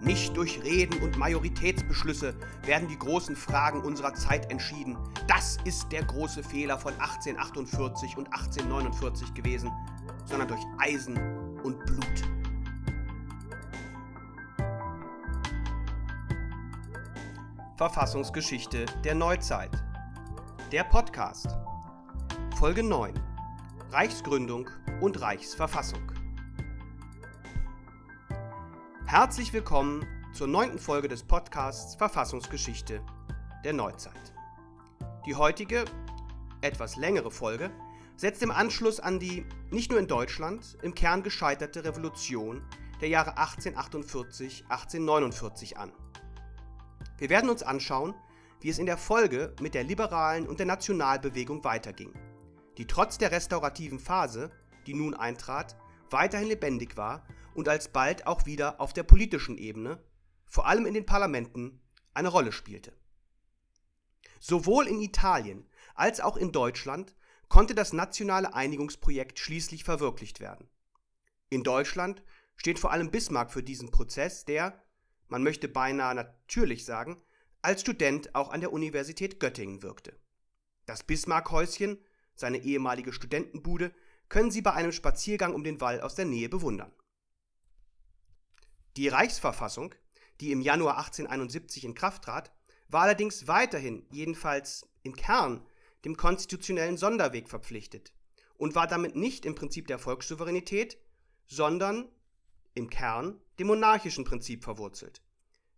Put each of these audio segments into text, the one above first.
Nicht durch Reden und Majoritätsbeschlüsse werden die großen Fragen unserer Zeit entschieden. Das ist der große Fehler von 1848 und 1849 gewesen, sondern durch Eisen und Blut. Verfassungsgeschichte der Neuzeit. Der Podcast. Folge 9. Reichsgründung und Reichsverfassung. Herzlich willkommen zur neunten Folge des Podcasts Verfassungsgeschichte der Neuzeit. Die heutige, etwas längere Folge setzt im Anschluss an die nicht nur in Deutschland im Kern gescheiterte Revolution der Jahre 1848-1849 an. Wir werden uns anschauen, wie es in der Folge mit der liberalen und der Nationalbewegung weiterging, die trotz der restaurativen Phase, die nun eintrat, weiterhin lebendig war und alsbald auch wieder auf der politischen Ebene, vor allem in den Parlamenten, eine Rolle spielte. Sowohl in Italien als auch in Deutschland konnte das nationale Einigungsprojekt schließlich verwirklicht werden. In Deutschland steht vor allem Bismarck für diesen Prozess, der, man möchte beinahe natürlich sagen, als Student auch an der Universität Göttingen wirkte. Das Bismarck-Häuschen, seine ehemalige Studentenbude, können Sie bei einem Spaziergang um den Wall aus der Nähe bewundern. Die Reichsverfassung, die im Januar 1871 in Kraft trat, war allerdings weiterhin, jedenfalls im Kern, dem konstitutionellen Sonderweg verpflichtet und war damit nicht im Prinzip der Volkssouveränität, sondern im Kern dem monarchischen Prinzip verwurzelt.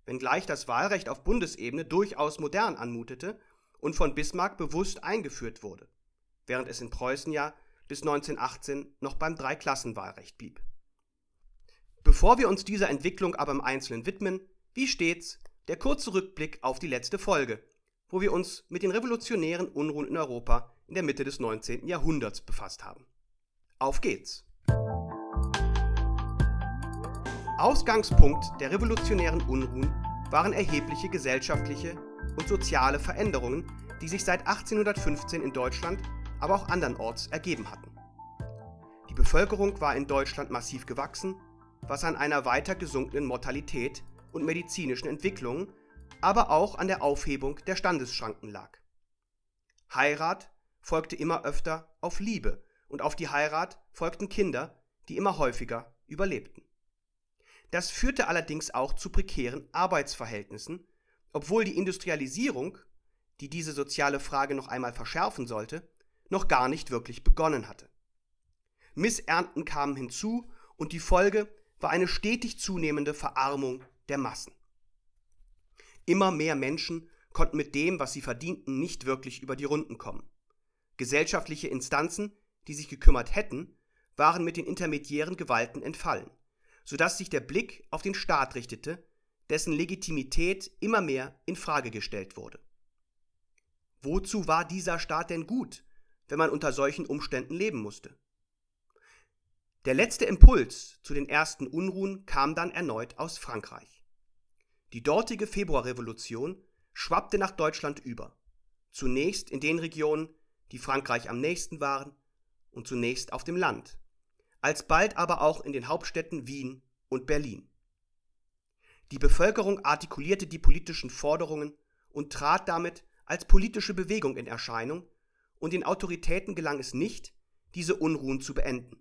Wenngleich das Wahlrecht auf Bundesebene durchaus modern anmutete und von Bismarck bewusst eingeführt wurde, während es in Preußen ja bis 1918 noch beim Dreiklassenwahlrecht blieb. Bevor wir uns dieser Entwicklung aber im Einzelnen widmen, wie stets der kurze Rückblick auf die letzte Folge, wo wir uns mit den revolutionären Unruhen in Europa in der Mitte des 19. Jahrhunderts befasst haben. Auf geht's! Ausgangspunkt der revolutionären Unruhen waren erhebliche gesellschaftliche und soziale Veränderungen, die sich seit 1815 in Deutschland, aber auch andernorts ergeben hatten. Die Bevölkerung war in Deutschland massiv gewachsen was an einer weiter gesunkenen Mortalität und medizinischen Entwicklungen, aber auch an der Aufhebung der Standesschranken lag. Heirat folgte immer öfter auf Liebe und auf die Heirat folgten Kinder, die immer häufiger überlebten. Das führte allerdings auch zu prekären Arbeitsverhältnissen, obwohl die Industrialisierung, die diese soziale Frage noch einmal verschärfen sollte, noch gar nicht wirklich begonnen hatte. Missernten kamen hinzu und die Folge war eine stetig zunehmende Verarmung der Massen. Immer mehr Menschen konnten mit dem, was sie verdienten, nicht wirklich über die Runden kommen. Gesellschaftliche Instanzen, die sich gekümmert hätten, waren mit den intermediären Gewalten entfallen, sodass sich der Blick auf den Staat richtete, dessen Legitimität immer mehr in Frage gestellt wurde. Wozu war dieser Staat denn gut, wenn man unter solchen Umständen leben musste? Der letzte Impuls zu den ersten Unruhen kam dann erneut aus Frankreich. Die dortige Februarrevolution schwappte nach Deutschland über, zunächst in den Regionen, die Frankreich am nächsten waren, und zunächst auf dem Land, alsbald aber auch in den Hauptstädten Wien und Berlin. Die Bevölkerung artikulierte die politischen Forderungen und trat damit als politische Bewegung in Erscheinung, und den Autoritäten gelang es nicht, diese Unruhen zu beenden.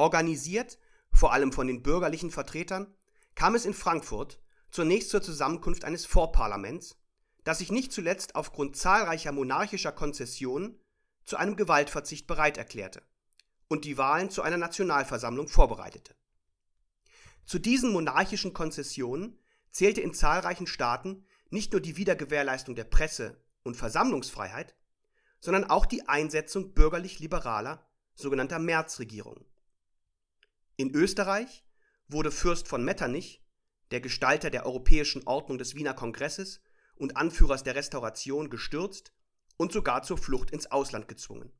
Organisiert, vor allem von den bürgerlichen Vertretern, kam es in Frankfurt zunächst zur Zusammenkunft eines Vorparlaments, das sich nicht zuletzt aufgrund zahlreicher monarchischer Konzessionen zu einem Gewaltverzicht bereit erklärte und die Wahlen zu einer Nationalversammlung vorbereitete. Zu diesen monarchischen Konzessionen zählte in zahlreichen Staaten nicht nur die Wiedergewährleistung der Presse- und Versammlungsfreiheit, sondern auch die Einsetzung bürgerlich-liberaler sogenannter Märzregierungen. In Österreich wurde Fürst von Metternich, der Gestalter der europäischen Ordnung des Wiener Kongresses und Anführers der Restauration, gestürzt und sogar zur Flucht ins Ausland gezwungen.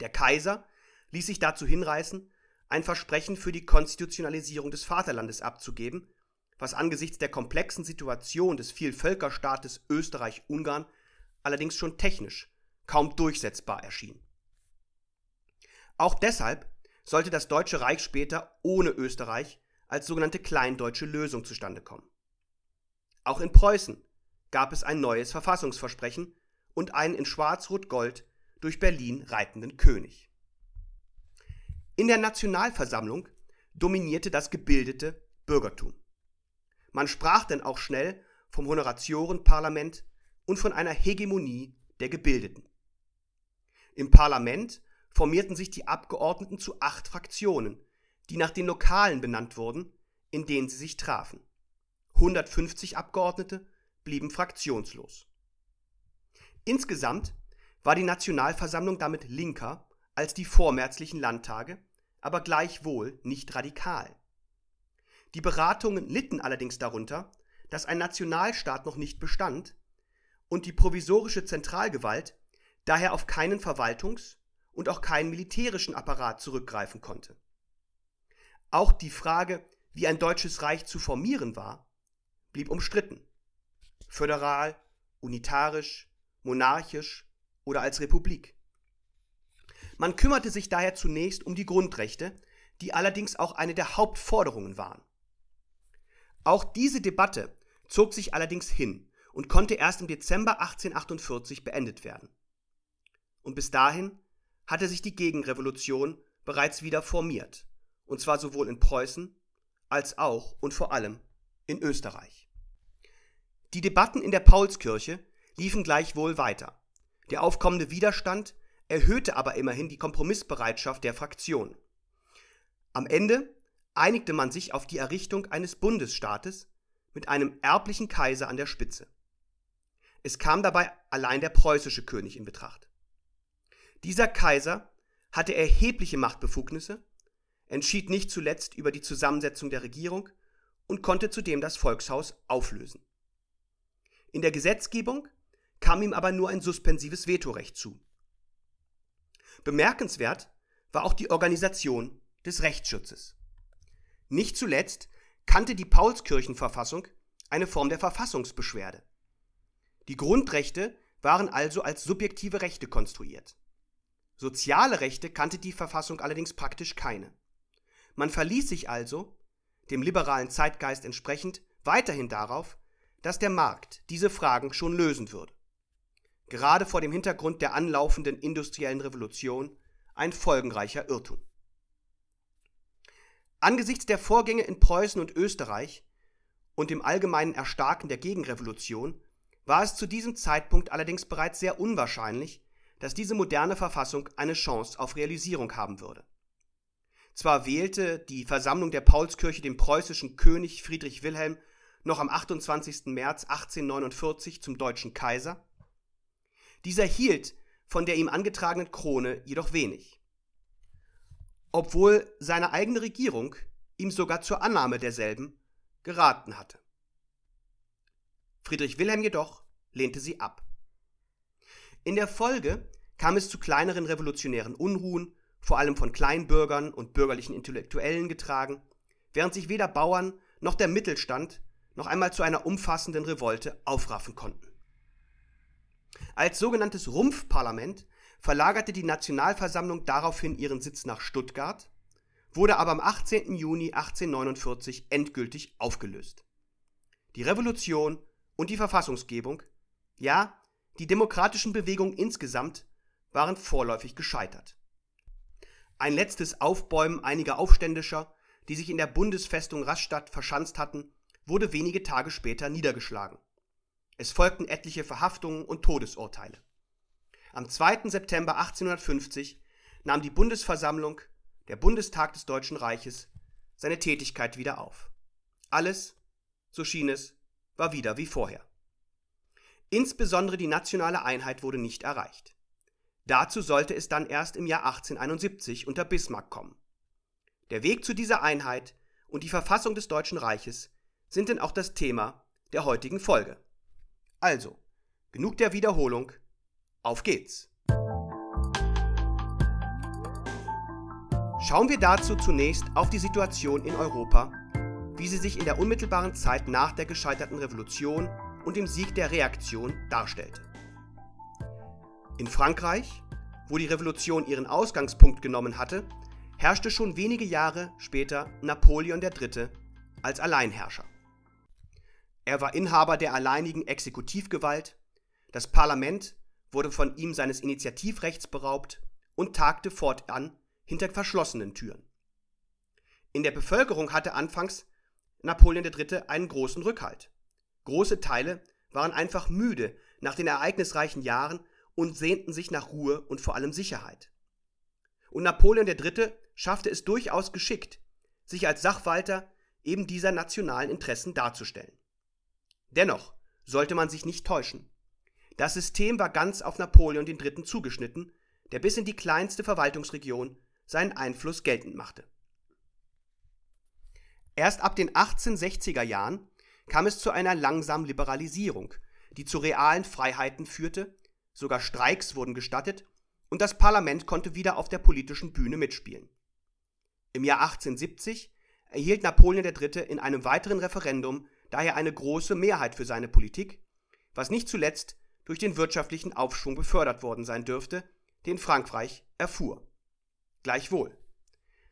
Der Kaiser ließ sich dazu hinreißen, ein Versprechen für die Konstitutionalisierung des Vaterlandes abzugeben, was angesichts der komplexen Situation des Vielvölkerstaates Österreich-Ungarn allerdings schon technisch kaum durchsetzbar erschien. Auch deshalb sollte das Deutsche Reich später ohne Österreich als sogenannte Kleindeutsche Lösung zustande kommen. Auch in Preußen gab es ein neues Verfassungsversprechen und einen in Schwarz-Rot-Gold durch Berlin reitenden König. In der Nationalversammlung dominierte das gebildete Bürgertum. Man sprach denn auch schnell vom Honoratiorenparlament und von einer Hegemonie der Gebildeten. Im Parlament formierten sich die Abgeordneten zu acht Fraktionen, die nach den Lokalen benannt wurden, in denen sie sich trafen. 150 Abgeordnete blieben fraktionslos. Insgesamt war die Nationalversammlung damit linker als die vormärzlichen Landtage, aber gleichwohl nicht radikal. Die Beratungen litten allerdings darunter, dass ein Nationalstaat noch nicht bestand und die provisorische Zentralgewalt daher auf keinen Verwaltungs- und auch keinen militärischen Apparat zurückgreifen konnte. Auch die Frage, wie ein deutsches Reich zu formieren war, blieb umstritten. Föderal, unitarisch, monarchisch oder als Republik. Man kümmerte sich daher zunächst um die Grundrechte, die allerdings auch eine der Hauptforderungen waren. Auch diese Debatte zog sich allerdings hin und konnte erst im Dezember 1848 beendet werden. Und bis dahin hatte sich die Gegenrevolution bereits wieder formiert, und zwar sowohl in Preußen als auch und vor allem in Österreich. Die Debatten in der Paulskirche liefen gleichwohl weiter. Der aufkommende Widerstand erhöhte aber immerhin die Kompromissbereitschaft der Fraktionen. Am Ende einigte man sich auf die Errichtung eines Bundesstaates mit einem erblichen Kaiser an der Spitze. Es kam dabei allein der preußische König in Betracht. Dieser Kaiser hatte erhebliche Machtbefugnisse, entschied nicht zuletzt über die Zusammensetzung der Regierung und konnte zudem das Volkshaus auflösen. In der Gesetzgebung kam ihm aber nur ein suspensives Vetorecht zu. Bemerkenswert war auch die Organisation des Rechtsschutzes. Nicht zuletzt kannte die Paulskirchenverfassung eine Form der Verfassungsbeschwerde. Die Grundrechte waren also als subjektive Rechte konstruiert. Soziale Rechte kannte die Verfassung allerdings praktisch keine. Man verließ sich also, dem liberalen Zeitgeist entsprechend, weiterhin darauf, dass der Markt diese Fragen schon lösen würde. Gerade vor dem Hintergrund der anlaufenden industriellen Revolution ein folgenreicher Irrtum. Angesichts der Vorgänge in Preußen und Österreich und dem allgemeinen Erstarken der Gegenrevolution war es zu diesem Zeitpunkt allerdings bereits sehr unwahrscheinlich, dass diese moderne Verfassung eine Chance auf Realisierung haben würde. Zwar wählte die Versammlung der Paulskirche den preußischen König Friedrich Wilhelm noch am 28. März 1849 zum deutschen Kaiser, dieser hielt von der ihm angetragenen Krone jedoch wenig obwohl seine eigene Regierung ihm sogar zur Annahme derselben geraten hatte. Friedrich Wilhelm jedoch lehnte sie ab. In der Folge kam es zu kleineren revolutionären Unruhen, vor allem von Kleinbürgern und bürgerlichen Intellektuellen getragen, während sich weder Bauern noch der Mittelstand noch einmal zu einer umfassenden Revolte aufraffen konnten. Als sogenanntes Rumpfparlament verlagerte die Nationalversammlung daraufhin ihren Sitz nach Stuttgart, wurde aber am 18. Juni 1849 endgültig aufgelöst. Die Revolution und die Verfassungsgebung, ja, die demokratischen Bewegungen insgesamt waren vorläufig gescheitert. Ein letztes Aufbäumen einiger Aufständischer, die sich in der Bundesfestung Rastatt verschanzt hatten, wurde wenige Tage später niedergeschlagen. Es folgten etliche Verhaftungen und Todesurteile. Am 2. September 1850 nahm die Bundesversammlung, der Bundestag des Deutschen Reiches, seine Tätigkeit wieder auf. Alles, so schien es, war wieder wie vorher. Insbesondere die nationale Einheit wurde nicht erreicht. Dazu sollte es dann erst im Jahr 1871 unter Bismarck kommen. Der Weg zu dieser Einheit und die Verfassung des Deutschen Reiches sind denn auch das Thema der heutigen Folge. Also, genug der Wiederholung, auf geht's! Schauen wir dazu zunächst auf die Situation in Europa, wie sie sich in der unmittelbaren Zeit nach der gescheiterten Revolution und dem Sieg der Reaktion darstellte. In Frankreich, wo die Revolution ihren Ausgangspunkt genommen hatte, herrschte schon wenige Jahre später Napoleon III. als Alleinherrscher. Er war Inhaber der alleinigen Exekutivgewalt, das Parlament wurde von ihm seines Initiativrechts beraubt und tagte fortan hinter verschlossenen Türen. In der Bevölkerung hatte anfangs Napoleon III. einen großen Rückhalt. Große Teile waren einfach müde nach den ereignisreichen Jahren und sehnten sich nach Ruhe und vor allem Sicherheit. Und Napoleon III. schaffte es durchaus geschickt, sich als Sachwalter eben dieser nationalen Interessen darzustellen. Dennoch sollte man sich nicht täuschen. Das System war ganz auf Napoleon III. zugeschnitten, der bis in die kleinste Verwaltungsregion seinen Einfluss geltend machte. Erst ab den 1860er Jahren kam es zu einer langsamen Liberalisierung, die zu realen Freiheiten führte, sogar Streiks wurden gestattet und das Parlament konnte wieder auf der politischen Bühne mitspielen. Im Jahr 1870 erhielt Napoleon III. in einem weiteren Referendum daher eine große Mehrheit für seine Politik, was nicht zuletzt durch den wirtschaftlichen Aufschwung befördert worden sein dürfte, den Frankreich erfuhr. Gleichwohl.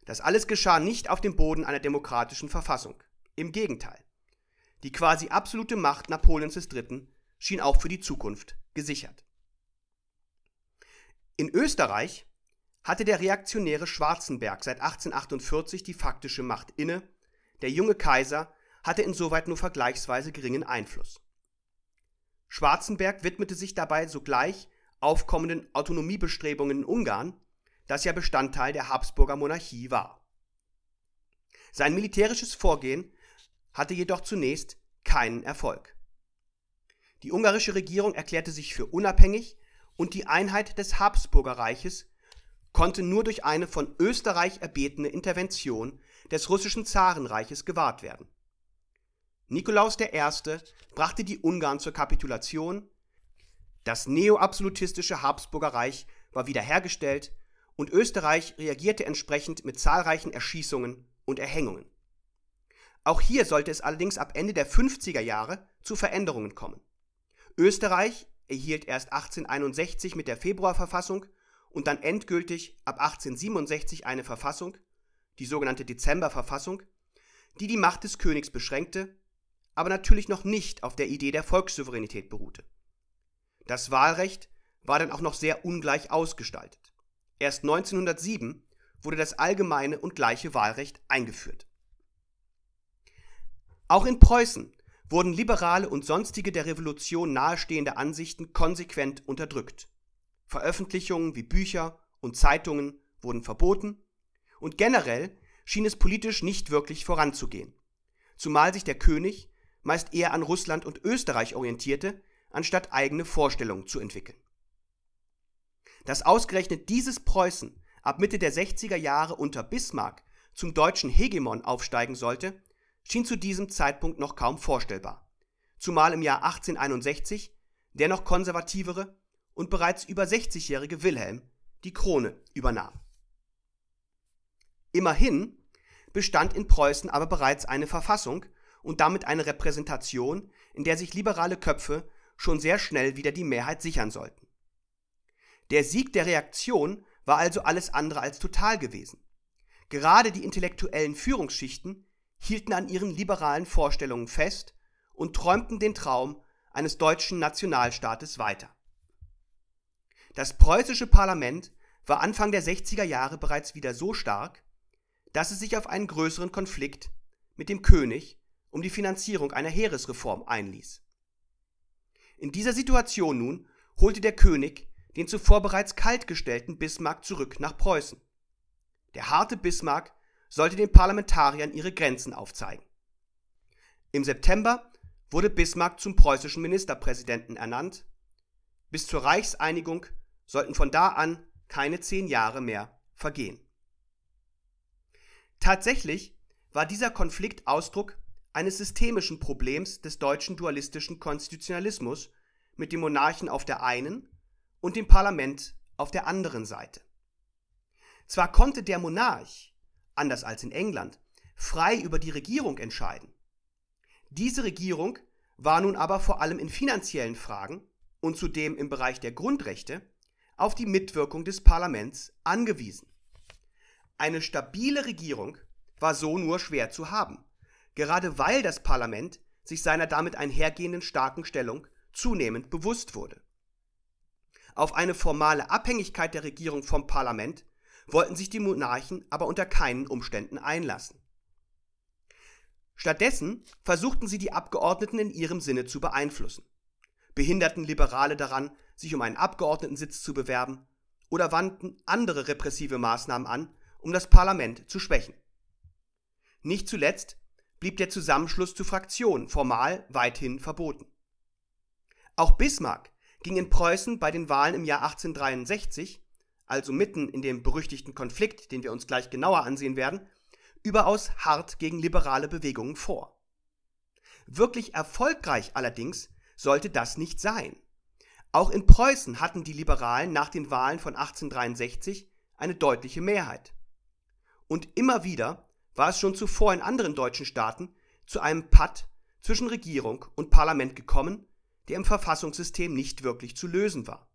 Das alles geschah nicht auf dem Boden einer demokratischen Verfassung. Im Gegenteil. Die quasi absolute Macht Napoleons III. schien auch für die Zukunft gesichert. In Österreich hatte der reaktionäre Schwarzenberg seit 1848 die faktische Macht inne, der junge Kaiser hatte insoweit nur vergleichsweise geringen Einfluss. Schwarzenberg widmete sich dabei sogleich aufkommenden Autonomiebestrebungen in Ungarn das ja Bestandteil der Habsburger Monarchie war. Sein militärisches Vorgehen hatte jedoch zunächst keinen Erfolg. Die ungarische Regierung erklärte sich für unabhängig und die Einheit des Habsburgerreiches konnte nur durch eine von Österreich erbetene Intervention des russischen Zarenreiches gewahrt werden. Nikolaus I. brachte die Ungarn zur Kapitulation, das neoabsolutistische Habsburgerreich war wiederhergestellt und Österreich reagierte entsprechend mit zahlreichen Erschießungen und Erhängungen. Auch hier sollte es allerdings ab Ende der 50er Jahre zu Veränderungen kommen. Österreich erhielt erst 1861 mit der Februarverfassung und dann endgültig ab 1867 eine Verfassung, die sogenannte Dezemberverfassung, die die Macht des Königs beschränkte, aber natürlich noch nicht auf der Idee der Volkssouveränität beruhte. Das Wahlrecht war dann auch noch sehr ungleich ausgestaltet. Erst 1907 wurde das allgemeine und gleiche Wahlrecht eingeführt. Auch in Preußen wurden liberale und sonstige der Revolution nahestehende Ansichten konsequent unterdrückt. Veröffentlichungen wie Bücher und Zeitungen wurden verboten und generell schien es politisch nicht wirklich voranzugehen, zumal sich der König meist eher an Russland und Österreich orientierte, anstatt eigene Vorstellungen zu entwickeln. Dass ausgerechnet dieses Preußen ab Mitte der 60er Jahre unter Bismarck zum deutschen Hegemon aufsteigen sollte, schien zu diesem Zeitpunkt noch kaum vorstellbar. Zumal im Jahr 1861 der noch konservativere und bereits über 60-jährige Wilhelm die Krone übernahm. Immerhin bestand in Preußen aber bereits eine Verfassung und damit eine Repräsentation, in der sich liberale Köpfe schon sehr schnell wieder die Mehrheit sichern sollten. Der Sieg der Reaktion war also alles andere als total gewesen. Gerade die intellektuellen Führungsschichten hielten an ihren liberalen Vorstellungen fest und träumten den Traum eines deutschen Nationalstaates weiter. Das preußische Parlament war Anfang der 60er Jahre bereits wieder so stark, dass es sich auf einen größeren Konflikt mit dem König um die Finanzierung einer Heeresreform einließ. In dieser Situation nun holte der König den zuvor bereits kaltgestellten Bismarck zurück nach Preußen. Der harte Bismarck sollte den Parlamentariern ihre Grenzen aufzeigen. Im September wurde Bismarck zum preußischen Ministerpräsidenten ernannt. Bis zur Reichseinigung sollten von da an keine zehn Jahre mehr vergehen. Tatsächlich war dieser Konflikt Ausdruck eines systemischen Problems des deutschen dualistischen Konstitutionalismus mit dem Monarchen auf der einen und dem Parlament auf der anderen Seite. Zwar konnte der Monarch, anders als in England, frei über die Regierung entscheiden. Diese Regierung war nun aber vor allem in finanziellen Fragen und zudem im Bereich der Grundrechte auf die Mitwirkung des Parlaments angewiesen. Eine stabile Regierung war so nur schwer zu haben, gerade weil das Parlament sich seiner damit einhergehenden starken Stellung zunehmend bewusst wurde. Auf eine formale Abhängigkeit der Regierung vom Parlament wollten sich die Monarchen aber unter keinen Umständen einlassen. Stattdessen versuchten sie die Abgeordneten in ihrem Sinne zu beeinflussen, behinderten Liberale daran, sich um einen Abgeordnetensitz zu bewerben oder wandten andere repressive Maßnahmen an, um das Parlament zu schwächen. Nicht zuletzt blieb der Zusammenschluss zu Fraktionen formal weithin verboten. Auch Bismarck ging in Preußen bei den Wahlen im Jahr 1863, also mitten in dem berüchtigten Konflikt, den wir uns gleich genauer ansehen werden, überaus hart gegen liberale Bewegungen vor. Wirklich erfolgreich allerdings sollte das nicht sein. Auch in Preußen hatten die Liberalen nach den Wahlen von 1863 eine deutliche Mehrheit. Und immer wieder war es schon zuvor in anderen deutschen Staaten zu einem Patt zwischen Regierung und Parlament gekommen, der im Verfassungssystem nicht wirklich zu lösen war.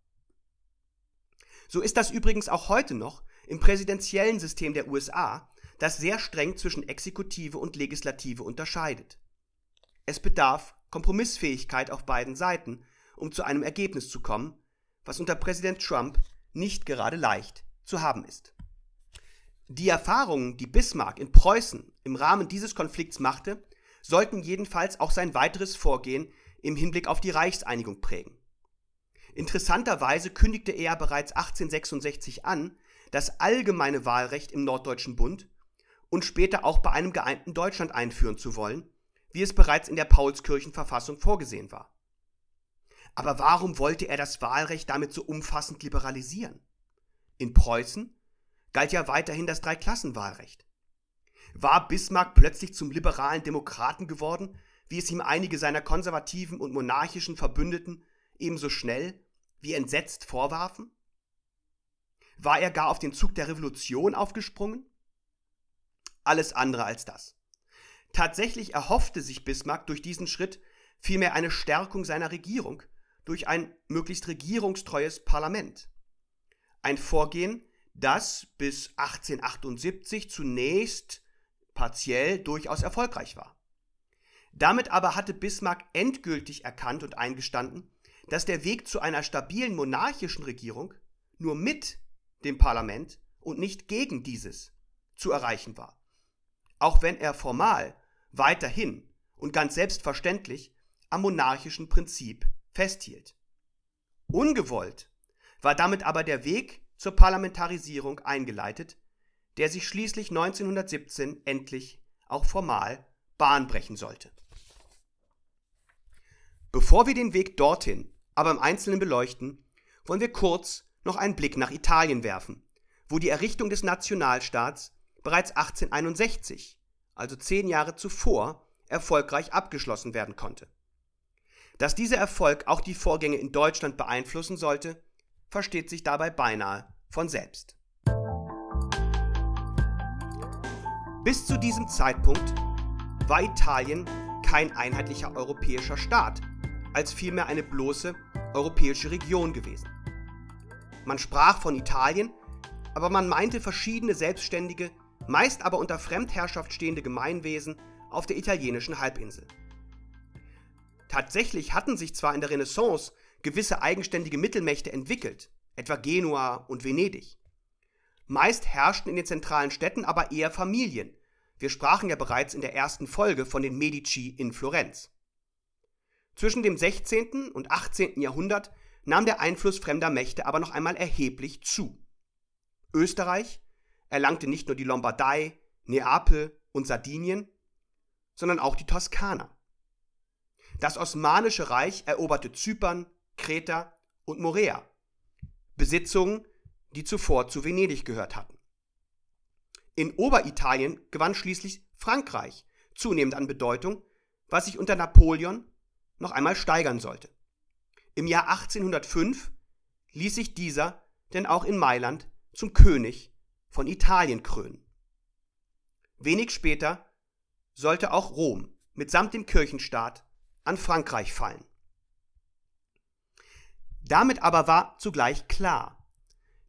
So ist das übrigens auch heute noch im präsidentiellen System der USA, das sehr streng zwischen Exekutive und Legislative unterscheidet. Es bedarf Kompromissfähigkeit auf beiden Seiten, um zu einem Ergebnis zu kommen, was unter Präsident Trump nicht gerade leicht zu haben ist. Die Erfahrungen, die Bismarck in Preußen im Rahmen dieses Konflikts machte, sollten jedenfalls auch sein weiteres Vorgehen im Hinblick auf die Reichseinigung prägen. Interessanterweise kündigte er bereits 1866 an, das allgemeine Wahlrecht im Norddeutschen Bund und später auch bei einem geeinten Deutschland einführen zu wollen, wie es bereits in der Paulskirchenverfassung vorgesehen war. Aber warum wollte er das Wahlrecht damit so umfassend liberalisieren? In Preußen galt ja weiterhin das Dreiklassenwahlrecht. War Bismarck plötzlich zum liberalen Demokraten geworden, wie es ihm einige seiner konservativen und monarchischen Verbündeten ebenso schnell wie entsetzt vorwarfen? War er gar auf den Zug der Revolution aufgesprungen? Alles andere als das. Tatsächlich erhoffte sich Bismarck durch diesen Schritt vielmehr eine Stärkung seiner Regierung durch ein möglichst regierungstreues Parlament. Ein Vorgehen, das bis 1878 zunächst partiell durchaus erfolgreich war. Damit aber hatte Bismarck endgültig erkannt und eingestanden, dass der Weg zu einer stabilen monarchischen Regierung nur mit dem Parlament und nicht gegen dieses zu erreichen war. Auch wenn er formal weiterhin und ganz selbstverständlich am monarchischen Prinzip festhielt. Ungewollt war damit aber der Weg zur Parlamentarisierung eingeleitet, der sich schließlich 1917 endlich auch formal Bahn brechen sollte. Bevor wir den Weg dorthin aber im Einzelnen beleuchten, wollen wir kurz noch einen Blick nach Italien werfen, wo die Errichtung des Nationalstaats bereits 1861, also zehn Jahre zuvor, erfolgreich abgeschlossen werden konnte. Dass dieser Erfolg auch die Vorgänge in Deutschland beeinflussen sollte, versteht sich dabei beinahe von selbst. Bis zu diesem Zeitpunkt war Italien kein einheitlicher europäischer Staat, als vielmehr eine bloße europäische Region gewesen. Man sprach von Italien, aber man meinte verschiedene selbstständige, meist aber unter Fremdherrschaft stehende Gemeinwesen auf der italienischen Halbinsel. Tatsächlich hatten sich zwar in der Renaissance gewisse eigenständige Mittelmächte entwickelt, etwa Genua und Venedig. Meist herrschten in den zentralen Städten aber eher Familien. Wir sprachen ja bereits in der ersten Folge von den Medici in Florenz. Zwischen dem 16. und 18. Jahrhundert nahm der Einfluss fremder Mächte aber noch einmal erheblich zu. Österreich erlangte nicht nur die Lombardei, Neapel und Sardinien, sondern auch die Toskana. Das Osmanische Reich eroberte Zypern, Kreta und Morea, Besitzungen, die zuvor zu Venedig gehört hatten. In Oberitalien gewann schließlich Frankreich zunehmend an Bedeutung, was sich unter Napoleon noch einmal steigern sollte. Im Jahr 1805 ließ sich dieser denn auch in Mailand zum König von Italien krönen. Wenig später sollte auch Rom mitsamt dem Kirchenstaat an Frankreich fallen. Damit aber war zugleich klar,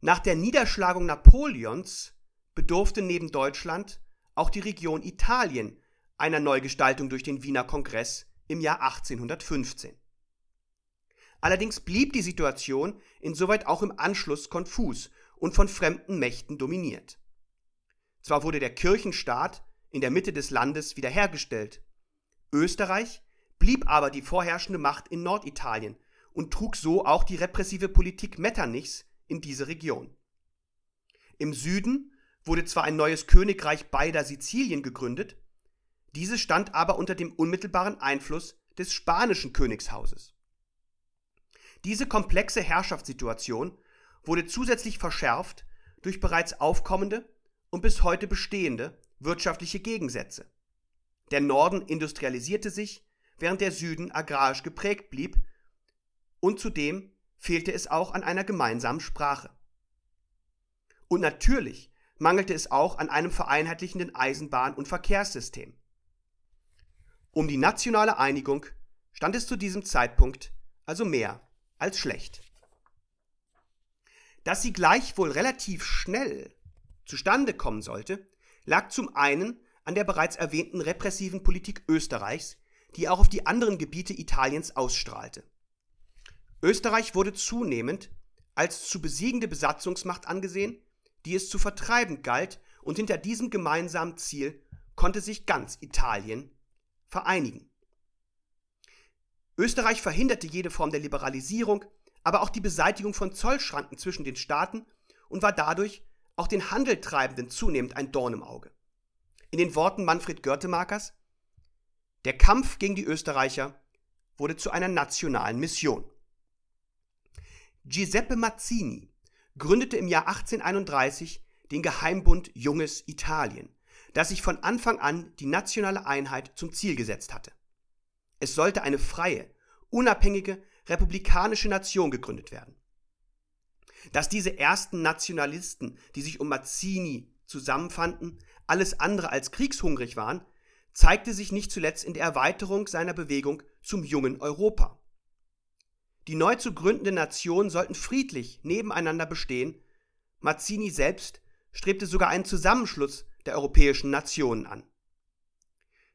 nach der Niederschlagung Napoleons bedurfte neben Deutschland auch die Region Italien einer Neugestaltung durch den Wiener Kongress im Jahr 1815. Allerdings blieb die Situation insoweit auch im Anschluss konfus und von fremden Mächten dominiert. Zwar wurde der Kirchenstaat in der Mitte des Landes wiederhergestellt, Österreich blieb aber die vorherrschende Macht in Norditalien und trug so auch die repressive Politik Metternichs in diese Region. Im Süden wurde zwar ein neues Königreich beider Sizilien gegründet, dieses stand aber unter dem unmittelbaren Einfluss des spanischen Königshauses. Diese komplexe Herrschaftssituation wurde zusätzlich verschärft durch bereits aufkommende und bis heute bestehende wirtschaftliche Gegensätze. Der Norden industrialisierte sich, während der Süden agrarisch geprägt blieb, und zudem fehlte es auch an einer gemeinsamen Sprache. Und natürlich mangelte es auch an einem vereinheitlichenden Eisenbahn- und Verkehrssystem. Um die nationale Einigung stand es zu diesem Zeitpunkt also mehr als schlecht. Dass sie gleichwohl relativ schnell zustande kommen sollte, lag zum einen an der bereits erwähnten repressiven Politik Österreichs, die auch auf die anderen Gebiete Italiens ausstrahlte. Österreich wurde zunehmend als zu besiegende Besatzungsmacht angesehen, die es zu vertreiben galt, und hinter diesem gemeinsamen Ziel konnte sich ganz Italien vereinigen. Österreich verhinderte jede Form der Liberalisierung, aber auch die Beseitigung von Zollschranken zwischen den Staaten und war dadurch auch den Handeltreibenden zunehmend ein Dorn im Auge. In den Worten Manfred Görtemakers, der Kampf gegen die Österreicher wurde zu einer nationalen Mission. Giuseppe Mazzini gründete im Jahr 1831 den Geheimbund Junges Italien, das sich von Anfang an die nationale Einheit zum Ziel gesetzt hatte. Es sollte eine freie, unabhängige, republikanische Nation gegründet werden. Dass diese ersten Nationalisten, die sich um Mazzini zusammenfanden, alles andere als kriegshungrig waren, zeigte sich nicht zuletzt in der Erweiterung seiner Bewegung zum jungen Europa. Die neu zu gründenden Nationen sollten friedlich nebeneinander bestehen, Mazzini selbst strebte sogar einen Zusammenschluss der europäischen Nationen an.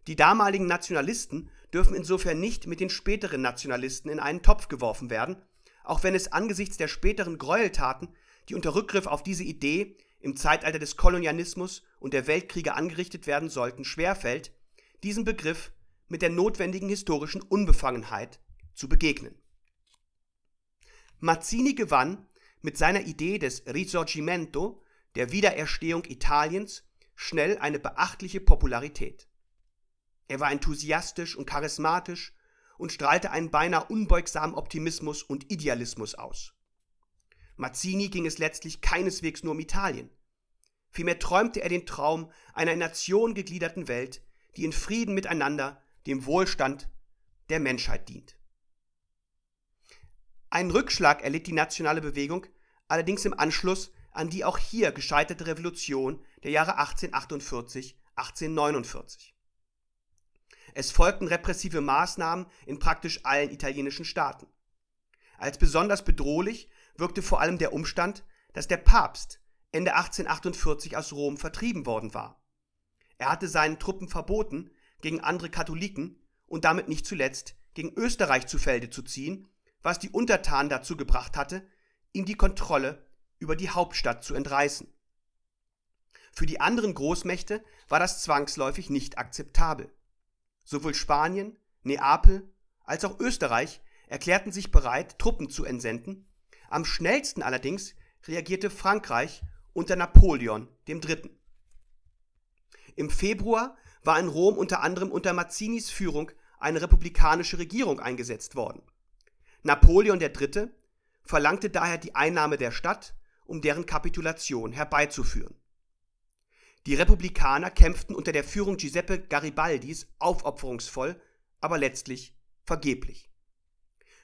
Die damaligen Nationalisten dürfen insofern nicht mit den späteren Nationalisten in einen Topf geworfen werden, auch wenn es angesichts der späteren Gräueltaten, die unter Rückgriff auf diese Idee im Zeitalter des Kolonialismus und der Weltkriege angerichtet werden sollten, schwerfällt, diesem Begriff mit der notwendigen historischen Unbefangenheit zu begegnen. Mazzini gewann mit seiner Idee des Risorgimento, der Wiedererstehung Italiens, schnell eine beachtliche Popularität. Er war enthusiastisch und charismatisch und strahlte einen beinahe unbeugsamen Optimismus und Idealismus aus. Mazzini ging es letztlich keineswegs nur um Italien. Vielmehr träumte er den Traum einer in Nation gegliederten Welt, die in Frieden miteinander dem Wohlstand der Menschheit dient. Einen Rückschlag erlitt die nationale Bewegung allerdings im Anschluss an die auch hier gescheiterte Revolution der Jahre 1848, 1849. Es folgten repressive Maßnahmen in praktisch allen italienischen Staaten. Als besonders bedrohlich wirkte vor allem der Umstand, dass der Papst Ende 1848 aus Rom vertrieben worden war. Er hatte seinen Truppen verboten, gegen andere Katholiken und damit nicht zuletzt gegen Österreich zu Felde zu ziehen was die Untertanen dazu gebracht hatte, ihm die Kontrolle über die Hauptstadt zu entreißen. Für die anderen Großmächte war das zwangsläufig nicht akzeptabel. Sowohl Spanien, Neapel als auch Österreich erklärten sich bereit, Truppen zu entsenden, am schnellsten allerdings reagierte Frankreich unter Napoleon III. Im Februar war in Rom unter anderem unter Mazzinis Führung eine republikanische Regierung eingesetzt worden. Napoleon III. verlangte daher die Einnahme der Stadt, um deren Kapitulation herbeizuführen. Die Republikaner kämpften unter der Führung Giuseppe Garibaldis aufopferungsvoll, aber letztlich vergeblich.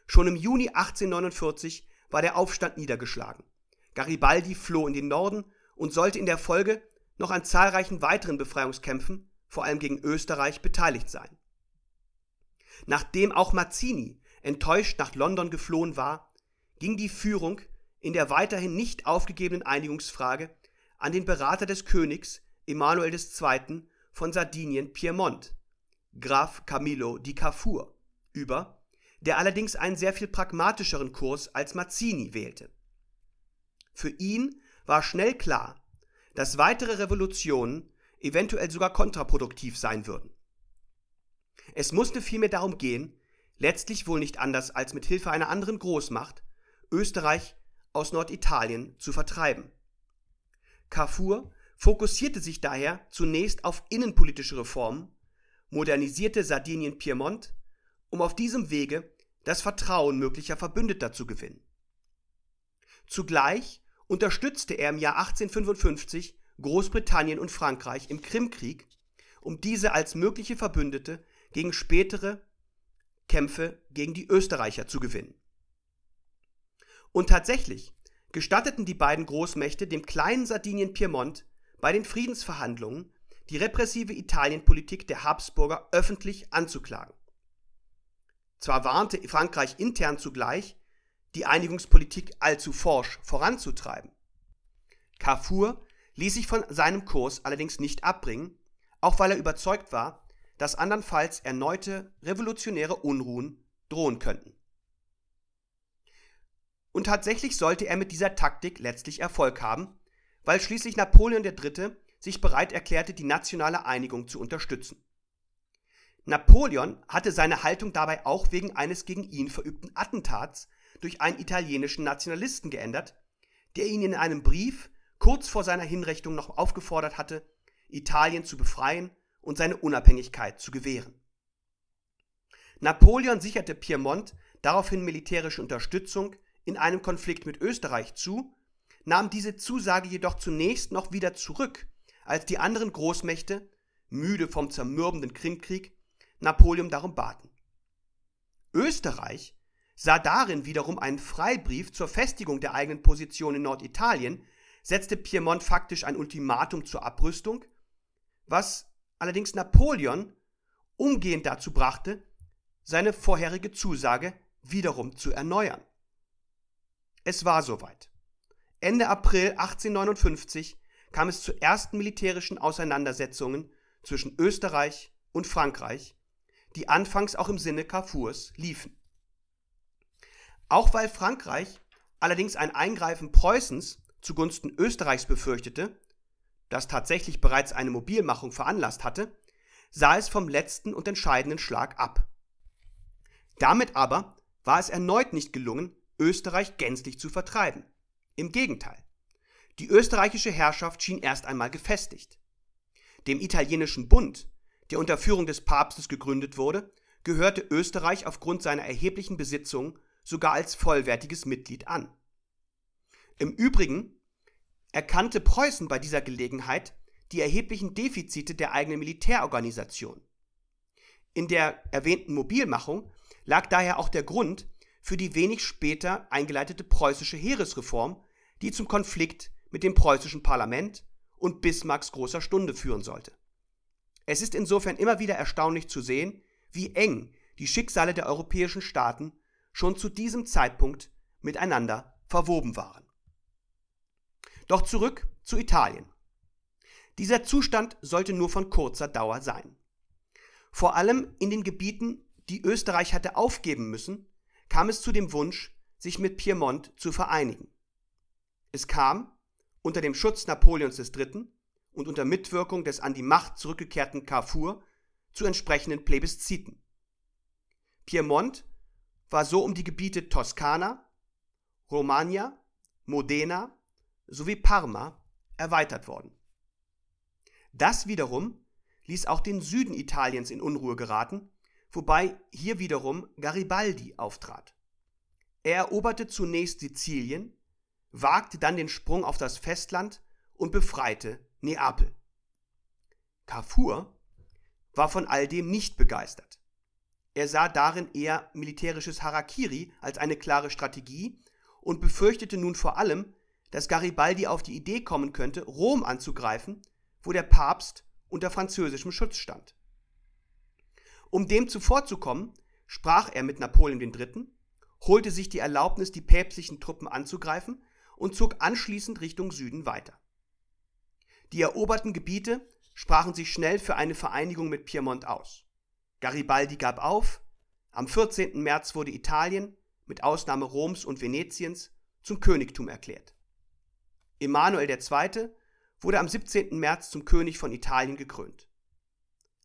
Schon im Juni 1849 war der Aufstand niedergeschlagen. Garibaldi floh in den Norden und sollte in der Folge noch an zahlreichen weiteren Befreiungskämpfen, vor allem gegen Österreich, beteiligt sein. Nachdem auch Mazzini enttäuscht nach London geflohen war, ging die Führung in der weiterhin nicht aufgegebenen Einigungsfrage an den Berater des Königs Emanuel II. von Sardinien Piemont, Graf Camillo di Cavour, über, der allerdings einen sehr viel pragmatischeren Kurs als Mazzini wählte. Für ihn war schnell klar, dass weitere Revolutionen eventuell sogar kontraproduktiv sein würden. Es musste vielmehr darum gehen, letztlich wohl nicht anders als mit Hilfe einer anderen Großmacht, Österreich aus Norditalien zu vertreiben. Carrefour fokussierte sich daher zunächst auf innenpolitische Reformen, modernisierte Sardinien-Piemont, um auf diesem Wege das Vertrauen möglicher Verbündeter zu gewinnen. Zugleich unterstützte er im Jahr 1855 Großbritannien und Frankreich im Krimkrieg, um diese als mögliche Verbündete gegen spätere Kämpfe gegen die Österreicher zu gewinnen. Und tatsächlich gestatteten die beiden Großmächte dem kleinen Sardinien Piemont bei den Friedensverhandlungen die repressive Italienpolitik der Habsburger öffentlich anzuklagen. Zwar warnte Frankreich intern zugleich, die Einigungspolitik allzu forsch voranzutreiben. Carrefour ließ sich von seinem Kurs allerdings nicht abbringen, auch weil er überzeugt war, dass andernfalls erneute revolutionäre Unruhen drohen könnten. Und tatsächlich sollte er mit dieser Taktik letztlich Erfolg haben, weil schließlich Napoleon III. sich bereit erklärte, die nationale Einigung zu unterstützen. Napoleon hatte seine Haltung dabei auch wegen eines gegen ihn verübten Attentats durch einen italienischen Nationalisten geändert, der ihn in einem Brief kurz vor seiner Hinrichtung noch aufgefordert hatte, Italien zu befreien und seine Unabhängigkeit zu gewähren. Napoleon sicherte Piemont daraufhin militärische Unterstützung in einem Konflikt mit Österreich zu, nahm diese Zusage jedoch zunächst noch wieder zurück, als die anderen Großmächte, müde vom zermürbenden Krimkrieg, Napoleon darum baten. Österreich sah darin wiederum einen Freibrief zur Festigung der eigenen Position in Norditalien, setzte Piemont faktisch ein Ultimatum zur Abrüstung, was allerdings Napoleon umgehend dazu brachte, seine vorherige Zusage wiederum zu erneuern. Es war soweit. Ende April 1859 kam es zu ersten militärischen Auseinandersetzungen zwischen Österreich und Frankreich, die anfangs auch im Sinne Carrefours liefen. Auch weil Frankreich allerdings ein Eingreifen Preußens zugunsten Österreichs befürchtete, das tatsächlich bereits eine Mobilmachung veranlasst hatte, sah es vom letzten und entscheidenden Schlag ab. Damit aber war es erneut nicht gelungen, Österreich gänzlich zu vertreiben. Im Gegenteil. Die österreichische Herrschaft schien erst einmal gefestigt. Dem italienischen Bund, der unter Führung des Papstes gegründet wurde, gehörte Österreich aufgrund seiner erheblichen Besitzungen sogar als vollwertiges Mitglied an. Im Übrigen erkannte Preußen bei dieser Gelegenheit die erheblichen Defizite der eigenen Militärorganisation. In der erwähnten Mobilmachung lag daher auch der Grund für die wenig später eingeleitete preußische Heeresreform, die zum Konflikt mit dem preußischen Parlament und Bismarcks großer Stunde führen sollte. Es ist insofern immer wieder erstaunlich zu sehen, wie eng die Schicksale der europäischen Staaten schon zu diesem Zeitpunkt miteinander verwoben waren. Doch zurück zu Italien. Dieser Zustand sollte nur von kurzer Dauer sein. Vor allem in den Gebieten, die Österreich hatte aufgeben müssen, kam es zu dem Wunsch, sich mit Piemont zu vereinigen. Es kam, unter dem Schutz Napoleons III. und unter Mitwirkung des an die Macht zurückgekehrten Carrefour, zu entsprechenden Plebisziten. Piemont war so um die Gebiete Toskana, Romagna, Modena sowie Parma erweitert worden. Das wiederum ließ auch den Süden Italiens in Unruhe geraten, wobei hier wiederum Garibaldi auftrat. Er eroberte zunächst Sizilien, wagte dann den Sprung auf das Festland und befreite Neapel. Carrefour war von all dem nicht begeistert. Er sah darin eher militärisches Harakiri als eine klare Strategie und befürchtete nun vor allem, dass Garibaldi auf die Idee kommen könnte, Rom anzugreifen, wo der Papst unter französischem Schutz stand. Um dem zuvorzukommen, sprach er mit Napoleon III., holte sich die Erlaubnis, die päpstlichen Truppen anzugreifen und zog anschließend Richtung Süden weiter. Die eroberten Gebiete sprachen sich schnell für eine Vereinigung mit Piemont aus. Garibaldi gab auf, am 14. März wurde Italien, mit Ausnahme Roms und Venetiens, zum Königtum erklärt. Emanuel II. wurde am 17. März zum König von Italien gekrönt.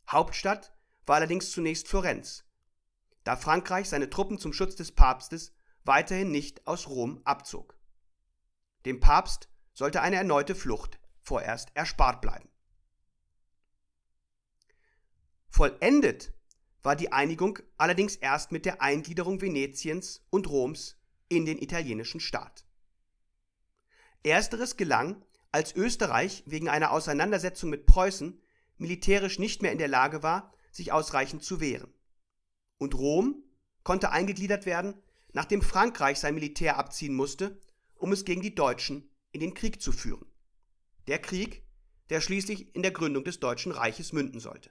Hauptstadt war allerdings zunächst Florenz, da Frankreich seine Truppen zum Schutz des Papstes weiterhin nicht aus Rom abzog. Dem Papst sollte eine erneute Flucht vorerst erspart bleiben. Vollendet war die Einigung allerdings erst mit der Eingliederung Venetiens und Roms in den italienischen Staat. Ersteres gelang, als Österreich wegen einer Auseinandersetzung mit Preußen militärisch nicht mehr in der Lage war, sich ausreichend zu wehren. Und Rom konnte eingegliedert werden, nachdem Frankreich sein Militär abziehen musste, um es gegen die Deutschen in den Krieg zu führen. Der Krieg, der schließlich in der Gründung des Deutschen Reiches münden sollte.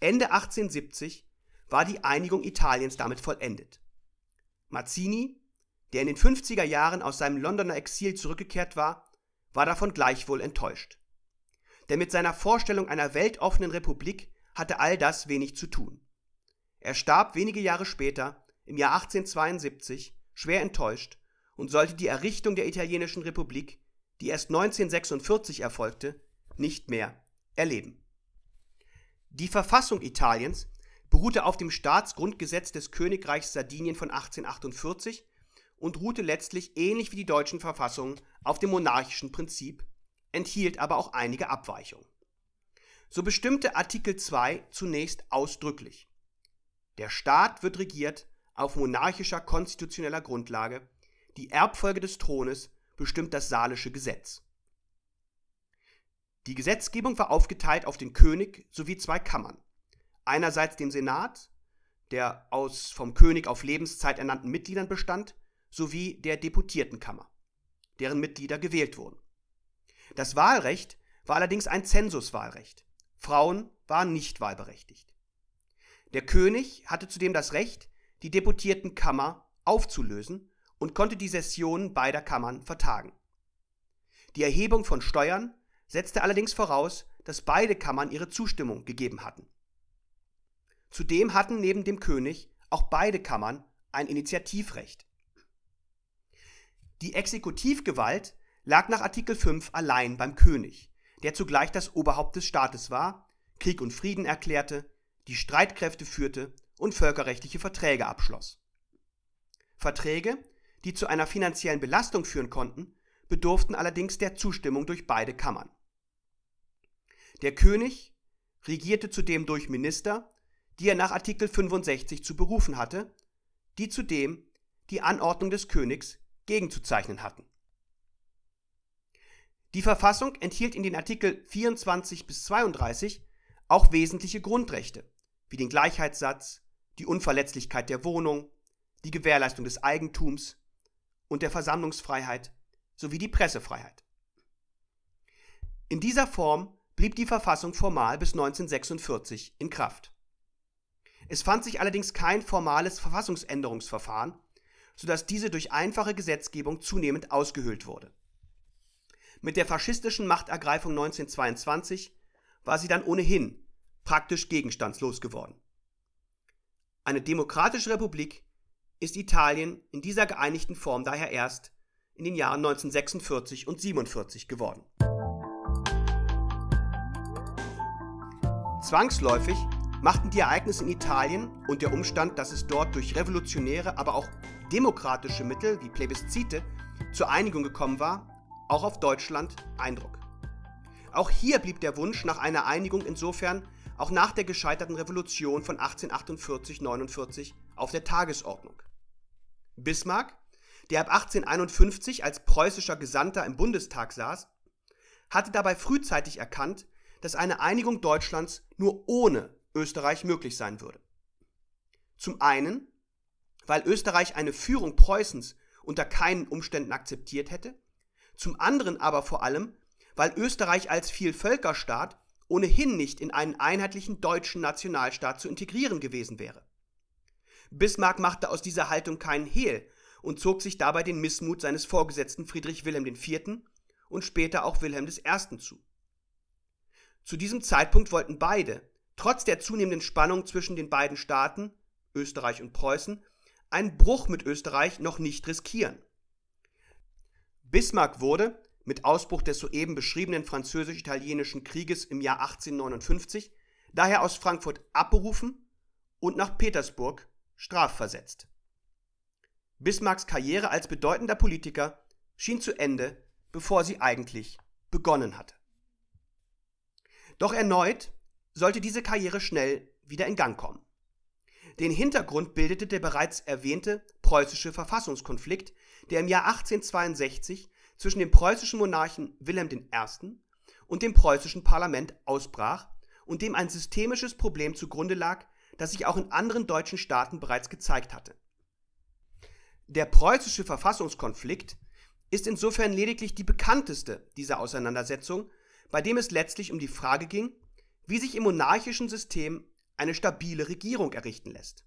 Ende 1870 war die Einigung Italiens damit vollendet. Mazzini, der in den 50er Jahren aus seinem Londoner Exil zurückgekehrt war, war davon gleichwohl enttäuscht. Denn mit seiner Vorstellung einer weltoffenen Republik hatte all das wenig zu tun. Er starb wenige Jahre später, im Jahr 1872, schwer enttäuscht und sollte die Errichtung der italienischen Republik, die erst 1946 erfolgte, nicht mehr erleben. Die Verfassung Italiens beruhte auf dem Staatsgrundgesetz des Königreichs Sardinien von 1848 und ruhte letztlich ähnlich wie die deutschen Verfassungen auf dem monarchischen Prinzip, enthielt aber auch einige Abweichungen. So bestimmte Artikel 2 zunächst ausdrücklich. Der Staat wird regiert auf monarchischer konstitutioneller Grundlage, die Erbfolge des Thrones bestimmt das Salische Gesetz. Die Gesetzgebung war aufgeteilt auf den König sowie zwei Kammern. Einerseits den Senat, der aus vom König auf Lebenszeit ernannten Mitgliedern bestand, sowie der Deputiertenkammer, deren Mitglieder gewählt wurden. Das Wahlrecht war allerdings ein Zensuswahlrecht. Frauen waren nicht wahlberechtigt. Der König hatte zudem das Recht, die Deputiertenkammer aufzulösen und konnte die Sessionen beider Kammern vertagen. Die Erhebung von Steuern setzte allerdings voraus, dass beide Kammern ihre Zustimmung gegeben hatten. Zudem hatten neben dem König auch beide Kammern ein Initiativrecht. Die Exekutivgewalt lag nach Artikel 5 allein beim König, der zugleich das Oberhaupt des Staates war, Krieg und Frieden erklärte, die Streitkräfte führte und völkerrechtliche Verträge abschloss. Verträge, die zu einer finanziellen Belastung führen konnten, bedurften allerdings der Zustimmung durch beide Kammern. Der König regierte zudem durch Minister, die er nach Artikel 65 zu berufen hatte, die zudem die Anordnung des Königs gegenzuzeichnen hatten. Die Verfassung enthielt in den Artikel 24 bis 32 auch wesentliche Grundrechte, wie den Gleichheitssatz, die Unverletzlichkeit der Wohnung, die Gewährleistung des Eigentums und der Versammlungsfreiheit sowie die Pressefreiheit. In dieser Form blieb die Verfassung formal bis 1946 in Kraft. Es fand sich allerdings kein formales Verfassungsänderungsverfahren, sodass diese durch einfache Gesetzgebung zunehmend ausgehöhlt wurde. Mit der faschistischen Machtergreifung 1922 war sie dann ohnehin praktisch gegenstandslos geworden. Eine demokratische Republik ist Italien in dieser geeinigten Form daher erst in den Jahren 1946 und 47 geworden. Zwangsläufig machten die Ereignisse in Italien und der Umstand, dass es dort durch revolutionäre, aber auch demokratische Mittel wie Plebiszite zur Einigung gekommen war, auch auf Deutschland Eindruck. Auch hier blieb der Wunsch nach einer Einigung insofern auch nach der gescheiterten Revolution von 1848-49 auf der Tagesordnung. Bismarck, der ab 1851 als preußischer Gesandter im Bundestag saß, hatte dabei frühzeitig erkannt, dass eine Einigung Deutschlands nur ohne Österreich möglich sein würde. Zum einen, weil Österreich eine Führung Preußens unter keinen Umständen akzeptiert hätte, zum anderen aber vor allem, weil Österreich als Vielvölkerstaat ohnehin nicht in einen einheitlichen deutschen Nationalstaat zu integrieren gewesen wäre. Bismarck machte aus dieser Haltung keinen Hehl und zog sich dabei den Missmut seines Vorgesetzten Friedrich Wilhelm IV. und später auch Wilhelm I. zu. Zu diesem Zeitpunkt wollten beide, trotz der zunehmenden Spannung zwischen den beiden Staaten, Österreich und Preußen, einen Bruch mit Österreich noch nicht riskieren. Bismarck wurde, mit Ausbruch des soeben beschriebenen französisch-italienischen Krieges im Jahr 1859, daher aus Frankfurt abberufen und nach Petersburg strafversetzt. Bismarcks Karriere als bedeutender Politiker schien zu Ende, bevor sie eigentlich begonnen hatte. Doch erneut sollte diese Karriere schnell wieder in Gang kommen. Den Hintergrund bildete der bereits erwähnte preußische Verfassungskonflikt, der im Jahr 1862 zwischen dem preußischen Monarchen Wilhelm I. und dem preußischen Parlament ausbrach und dem ein systemisches Problem zugrunde lag, das sich auch in anderen deutschen Staaten bereits gezeigt hatte. Der preußische Verfassungskonflikt ist insofern lediglich die bekannteste dieser Auseinandersetzungen, bei dem es letztlich um die Frage ging, wie sich im monarchischen System eine stabile Regierung errichten lässt.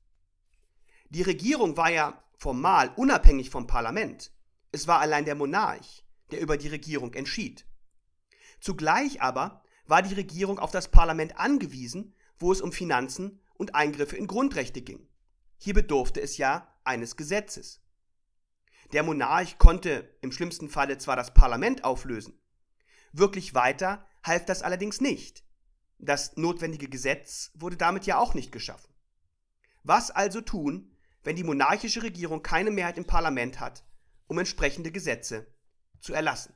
Die Regierung war ja formal unabhängig vom Parlament. Es war allein der Monarch, der über die Regierung entschied. Zugleich aber war die Regierung auf das Parlament angewiesen, wo es um Finanzen und Eingriffe in Grundrechte ging. Hier bedurfte es ja eines Gesetzes. Der Monarch konnte im schlimmsten Falle zwar das Parlament auflösen, wirklich weiter half das allerdings nicht. Das notwendige Gesetz wurde damit ja auch nicht geschaffen. Was also tun, wenn die monarchische Regierung keine Mehrheit im Parlament hat, um entsprechende Gesetze zu erlassen?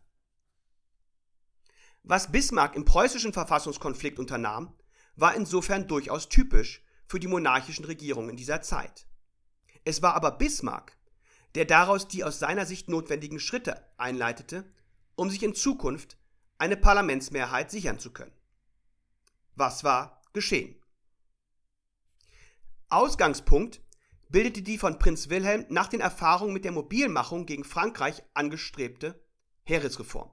Was Bismarck im preußischen Verfassungskonflikt unternahm, war insofern durchaus typisch für die monarchischen Regierungen dieser Zeit. Es war aber Bismarck, der daraus die aus seiner Sicht notwendigen Schritte einleitete, um sich in Zukunft eine Parlamentsmehrheit sichern zu können. Was war geschehen? Ausgangspunkt bildete die von Prinz Wilhelm nach den Erfahrungen mit der Mobilmachung gegen Frankreich angestrebte Heeresreform.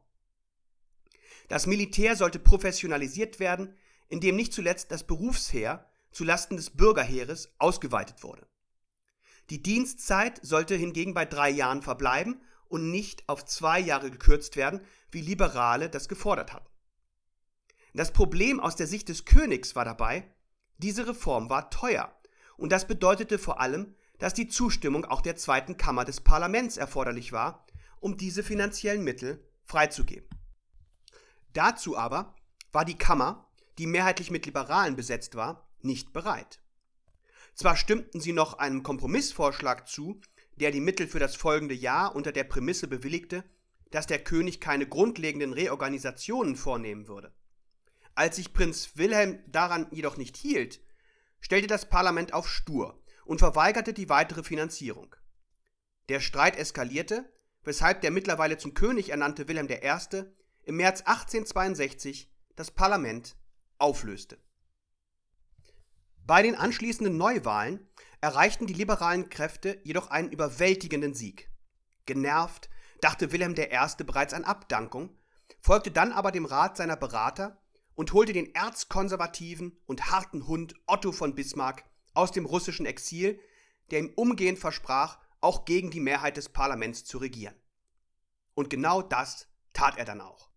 Das Militär sollte professionalisiert werden, indem nicht zuletzt das Berufsheer zulasten des Bürgerheeres ausgeweitet wurde. Die Dienstzeit sollte hingegen bei drei Jahren verbleiben und nicht auf zwei Jahre gekürzt werden, wie Liberale das gefordert hatten. Das Problem aus der Sicht des Königs war dabei, diese Reform war teuer und das bedeutete vor allem, dass die Zustimmung auch der zweiten Kammer des Parlaments erforderlich war, um diese finanziellen Mittel freizugeben. Dazu aber war die Kammer, die mehrheitlich mit Liberalen besetzt war, nicht bereit. Zwar stimmten sie noch einem Kompromissvorschlag zu, der die Mittel für das folgende Jahr unter der Prämisse bewilligte, dass der König keine grundlegenden Reorganisationen vornehmen würde. Als sich Prinz Wilhelm daran jedoch nicht hielt, stellte das Parlament auf stur und verweigerte die weitere Finanzierung. Der Streit eskalierte, weshalb der mittlerweile zum König ernannte Wilhelm I. im März 1862 das Parlament auflöste. Bei den anschließenden Neuwahlen erreichten die liberalen Kräfte jedoch einen überwältigenden Sieg. Genervt dachte Wilhelm I. bereits an Abdankung, folgte dann aber dem Rat seiner Berater und holte den erzkonservativen und harten Hund Otto von Bismarck aus dem russischen Exil, der ihm umgehend versprach, auch gegen die Mehrheit des Parlaments zu regieren. Und genau das tat er dann auch.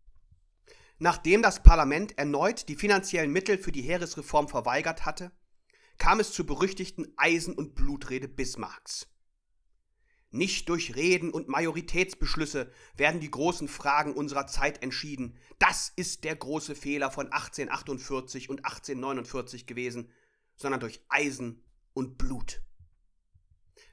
Nachdem das Parlament erneut die finanziellen Mittel für die Heeresreform verweigert hatte, kam es zur berüchtigten Eisen- und Blutrede Bismarcks. Nicht durch Reden und Majoritätsbeschlüsse werden die großen Fragen unserer Zeit entschieden. Das ist der große Fehler von 1848 und 1849 gewesen, sondern durch Eisen und Blut.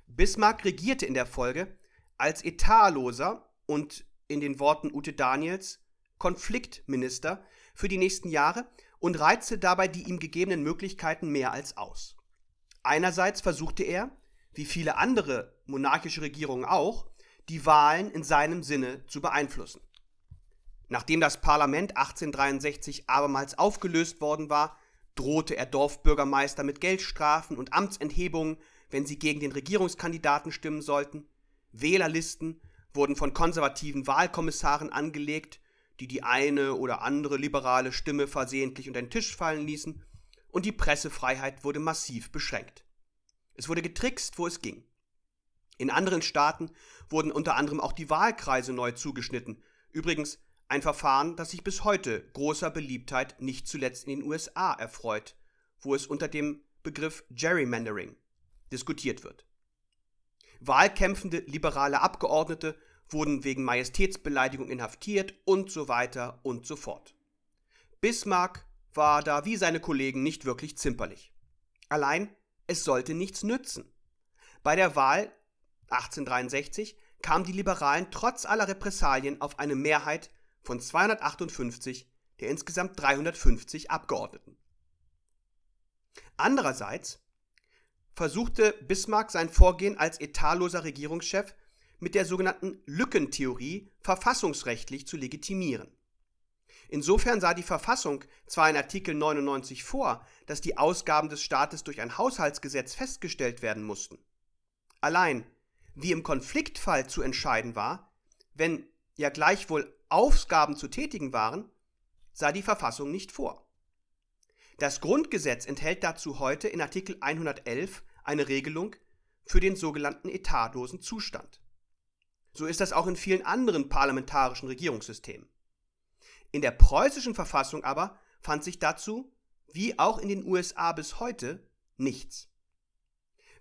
Bismarck regierte in der Folge als etatloser und in den Worten Ute Daniels Konfliktminister für die nächsten Jahre und reizte dabei die ihm gegebenen Möglichkeiten mehr als aus. Einerseits versuchte er, wie viele andere monarchische Regierungen auch, die Wahlen in seinem Sinne zu beeinflussen. Nachdem das Parlament 1863 abermals aufgelöst worden war, drohte er Dorfbürgermeister mit Geldstrafen und Amtsenthebungen, wenn sie gegen den Regierungskandidaten stimmen sollten. Wählerlisten wurden von konservativen Wahlkommissaren angelegt, die die eine oder andere liberale Stimme versehentlich unter den Tisch fallen ließen, und die Pressefreiheit wurde massiv beschränkt. Es wurde getrickst, wo es ging. In anderen Staaten wurden unter anderem auch die Wahlkreise neu zugeschnitten. Übrigens ein Verfahren, das sich bis heute großer Beliebtheit nicht zuletzt in den USA erfreut, wo es unter dem Begriff Gerrymandering diskutiert wird. Wahlkämpfende liberale Abgeordnete wurden wegen Majestätsbeleidigung inhaftiert und so weiter und so fort. Bismarck war da wie seine Kollegen nicht wirklich zimperlich. Allein, es sollte nichts nützen. Bei der Wahl 1863 kamen die Liberalen trotz aller Repressalien auf eine Mehrheit von 258 der insgesamt 350 Abgeordneten. Andererseits versuchte Bismarck sein Vorgehen als etatloser Regierungschef mit der sogenannten Lückentheorie verfassungsrechtlich zu legitimieren. Insofern sah die Verfassung zwar in Artikel 99 vor, dass die Ausgaben des Staates durch ein Haushaltsgesetz festgestellt werden mussten. Allein, wie im Konfliktfall zu entscheiden war, wenn ja gleichwohl Ausgaben zu tätigen waren, sah die Verfassung nicht vor. Das Grundgesetz enthält dazu heute in Artikel 111 eine Regelung für den sogenannten etatlosen Zustand. So ist das auch in vielen anderen parlamentarischen Regierungssystemen. In der preußischen Verfassung aber fand sich dazu, wie auch in den USA bis heute, nichts.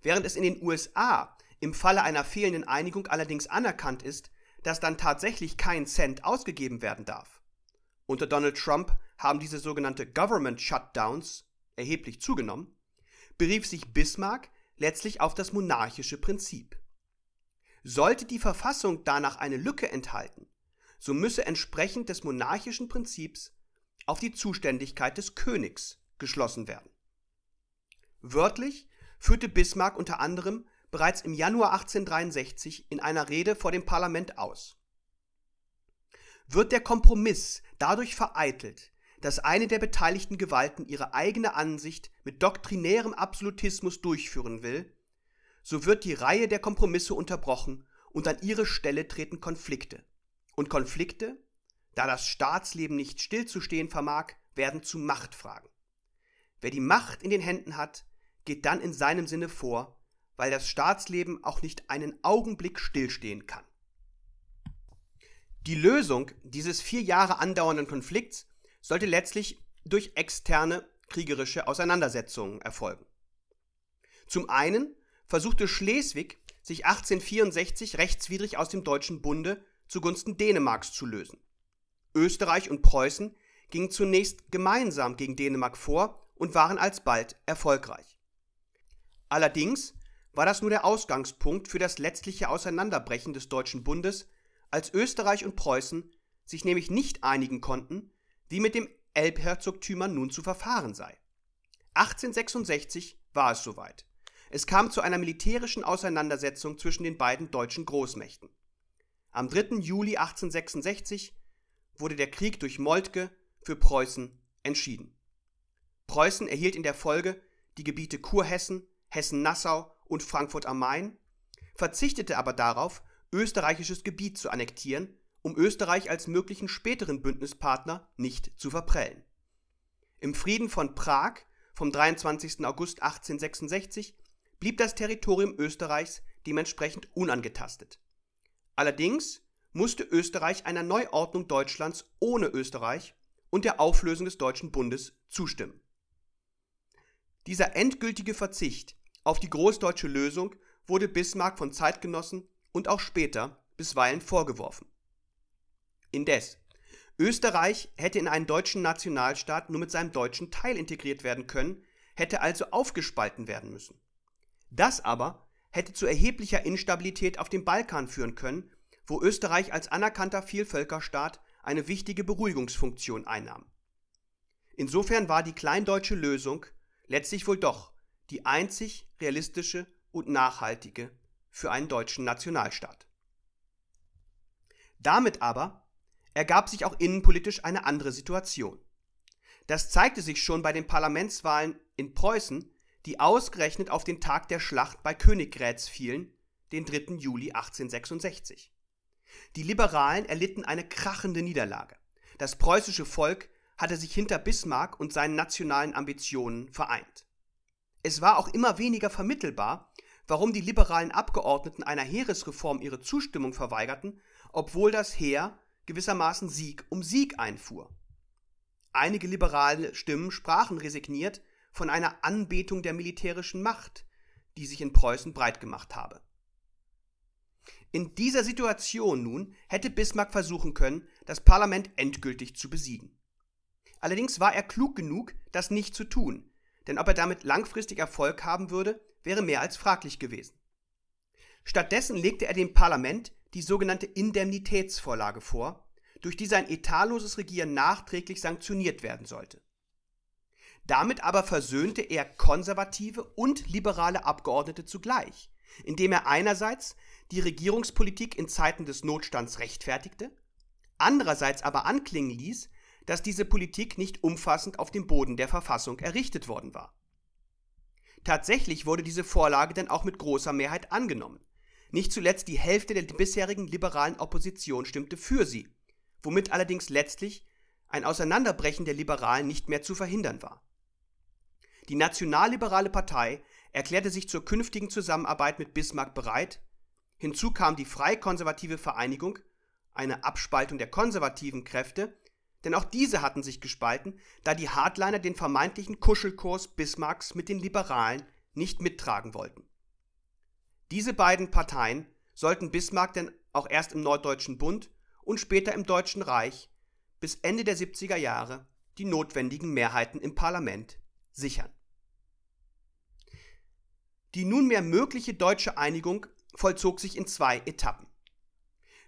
Während es in den USA im Falle einer fehlenden Einigung allerdings anerkannt ist, dass dann tatsächlich kein Cent ausgegeben werden darf. Unter Donald Trump haben diese sogenannte Government Shutdowns erheblich zugenommen, berief sich Bismarck letztlich auf das monarchische Prinzip. Sollte die Verfassung danach eine Lücke enthalten, so müsse entsprechend des monarchischen Prinzips auf die Zuständigkeit des Königs geschlossen werden. Wörtlich führte Bismarck unter anderem bereits im Januar 1863 in einer Rede vor dem Parlament aus. Wird der Kompromiss dadurch vereitelt, dass eine der beteiligten Gewalten ihre eigene Ansicht mit doktrinärem Absolutismus durchführen will, so wird die Reihe der Kompromisse unterbrochen und an ihre Stelle treten Konflikte. Und Konflikte, da das Staatsleben nicht stillzustehen vermag, werden zu Machtfragen. Wer die Macht in den Händen hat, geht dann in seinem Sinne vor, weil das Staatsleben auch nicht einen Augenblick stillstehen kann. Die Lösung dieses vier Jahre andauernden Konflikts sollte letztlich durch externe kriegerische Auseinandersetzungen erfolgen. Zum einen versuchte Schleswig, sich 1864 rechtswidrig aus dem Deutschen Bunde zugunsten Dänemarks zu lösen. Österreich und Preußen gingen zunächst gemeinsam gegen Dänemark vor und waren alsbald erfolgreich. Allerdings war das nur der Ausgangspunkt für das letztliche Auseinanderbrechen des Deutschen Bundes, als Österreich und Preußen sich nämlich nicht einigen konnten, wie mit dem Elbherzogtümern nun zu verfahren sei. 1866 war es soweit. Es kam zu einer militärischen Auseinandersetzung zwischen den beiden deutschen Großmächten. Am 3. Juli 1866 wurde der Krieg durch Moltke für Preußen entschieden. Preußen erhielt in der Folge die Gebiete Kurhessen, Hessen-Nassau und Frankfurt am Main, verzichtete aber darauf, österreichisches Gebiet zu annektieren, um Österreich als möglichen späteren Bündnispartner nicht zu verprellen. Im Frieden von Prag vom 23. August 1866 blieb das Territorium Österreichs dementsprechend unangetastet. Allerdings musste Österreich einer Neuordnung Deutschlands ohne Österreich und der Auflösung des Deutschen Bundes zustimmen. Dieser endgültige Verzicht auf die großdeutsche Lösung wurde Bismarck von Zeitgenossen und auch später bisweilen vorgeworfen. Indes, Österreich hätte in einen deutschen Nationalstaat nur mit seinem deutschen Teil integriert werden können, hätte also aufgespalten werden müssen. Das aber hätte zu erheblicher Instabilität auf dem Balkan führen können, wo Österreich als anerkannter Vielvölkerstaat eine wichtige Beruhigungsfunktion einnahm. Insofern war die kleindeutsche Lösung letztlich wohl doch die einzig realistische und nachhaltige für einen deutschen Nationalstaat. Damit aber ergab sich auch innenpolitisch eine andere Situation. Das zeigte sich schon bei den Parlamentswahlen in Preußen die ausgerechnet auf den Tag der Schlacht bei Königgrätz fielen, den 3. Juli 1866. Die Liberalen erlitten eine krachende Niederlage. Das preußische Volk hatte sich hinter Bismarck und seinen nationalen Ambitionen vereint. Es war auch immer weniger vermittelbar, warum die liberalen Abgeordneten einer Heeresreform ihre Zustimmung verweigerten, obwohl das Heer gewissermaßen Sieg um Sieg einfuhr. Einige liberale Stimmen sprachen resigniert von einer Anbetung der militärischen Macht, die sich in Preußen breit gemacht habe. In dieser Situation nun hätte Bismarck versuchen können, das Parlament endgültig zu besiegen. Allerdings war er klug genug, das nicht zu tun, denn ob er damit langfristig Erfolg haben würde, wäre mehr als fraglich gewesen. Stattdessen legte er dem Parlament die sogenannte Indemnitätsvorlage vor, durch die sein etatloses Regieren nachträglich sanktioniert werden sollte. Damit aber versöhnte er konservative und liberale Abgeordnete zugleich, indem er einerseits die Regierungspolitik in Zeiten des Notstands rechtfertigte, andererseits aber anklingen ließ, dass diese Politik nicht umfassend auf dem Boden der Verfassung errichtet worden war. Tatsächlich wurde diese Vorlage dann auch mit großer Mehrheit angenommen. Nicht zuletzt die Hälfte der bisherigen liberalen Opposition stimmte für sie, womit allerdings letztlich ein Auseinanderbrechen der Liberalen nicht mehr zu verhindern war. Die nationalliberale Partei erklärte sich zur künftigen Zusammenarbeit mit Bismarck bereit, hinzu kam die Freikonservative Vereinigung, eine Abspaltung der konservativen Kräfte, denn auch diese hatten sich gespalten, da die Hardliner den vermeintlichen Kuschelkurs Bismarcks mit den Liberalen nicht mittragen wollten. Diese beiden Parteien sollten Bismarck denn auch erst im Norddeutschen Bund und später im Deutschen Reich bis Ende der 70er Jahre die notwendigen Mehrheiten im Parlament sichern. Die nunmehr mögliche deutsche Einigung vollzog sich in zwei Etappen.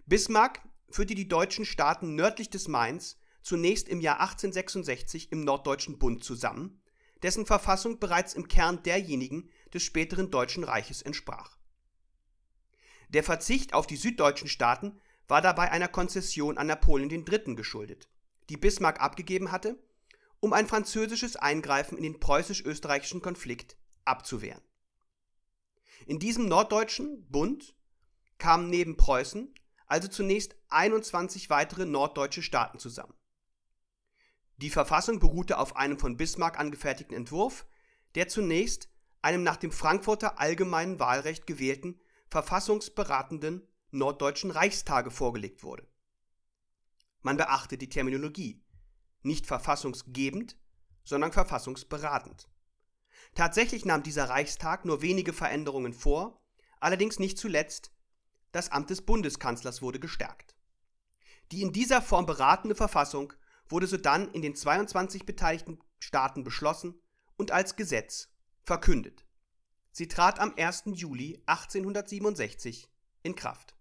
Bismarck führte die deutschen Staaten nördlich des Mains zunächst im Jahr 1866 im Norddeutschen Bund zusammen, dessen Verfassung bereits im Kern derjenigen des späteren Deutschen Reiches entsprach. Der Verzicht auf die süddeutschen Staaten war dabei einer Konzession an Napoleon III. geschuldet, die Bismarck abgegeben hatte, um ein französisches Eingreifen in den preußisch-österreichischen Konflikt abzuwehren. In diesem norddeutschen Bund kamen neben Preußen also zunächst 21 weitere norddeutsche Staaten zusammen. Die Verfassung beruhte auf einem von Bismarck angefertigten Entwurf, der zunächst einem nach dem Frankfurter allgemeinen Wahlrecht gewählten verfassungsberatenden Norddeutschen Reichstage vorgelegt wurde. Man beachte die Terminologie, nicht verfassungsgebend, sondern verfassungsberatend. Tatsächlich nahm dieser Reichstag nur wenige Veränderungen vor, allerdings nicht zuletzt das Amt des Bundeskanzlers wurde gestärkt. Die in dieser Form beratende Verfassung wurde sodann in den 22 beteiligten Staaten beschlossen und als Gesetz verkündet. Sie trat am 1. Juli 1867 in Kraft.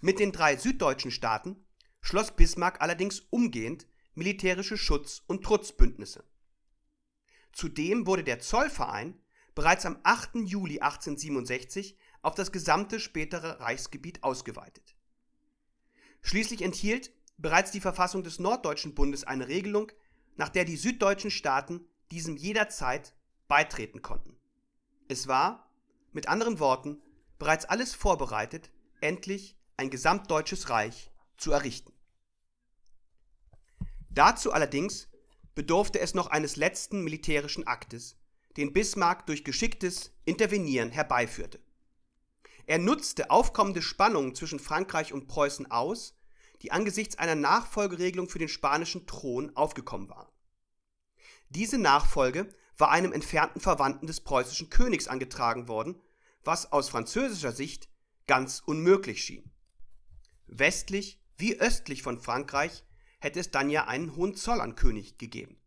Mit den drei süddeutschen Staaten schloss Bismarck allerdings umgehend militärische Schutz- und Trutzbündnisse. Zudem wurde der Zollverein bereits am 8. Juli 1867 auf das gesamte spätere Reichsgebiet ausgeweitet. Schließlich enthielt bereits die Verfassung des Norddeutschen Bundes eine Regelung, nach der die süddeutschen Staaten diesem jederzeit beitreten konnten. Es war, mit anderen Worten, bereits alles vorbereitet, endlich ein gesamtdeutsches Reich zu errichten. Dazu allerdings bedurfte es noch eines letzten militärischen Aktes, den Bismarck durch geschicktes Intervenieren herbeiführte. Er nutzte aufkommende Spannungen zwischen Frankreich und Preußen aus, die angesichts einer Nachfolgeregelung für den spanischen Thron aufgekommen waren. Diese Nachfolge war einem entfernten Verwandten des preußischen Königs angetragen worden, was aus französischer Sicht ganz unmöglich schien. Westlich wie östlich von Frankreich hätte es dann ja einen Hohenzollernkönig gegeben.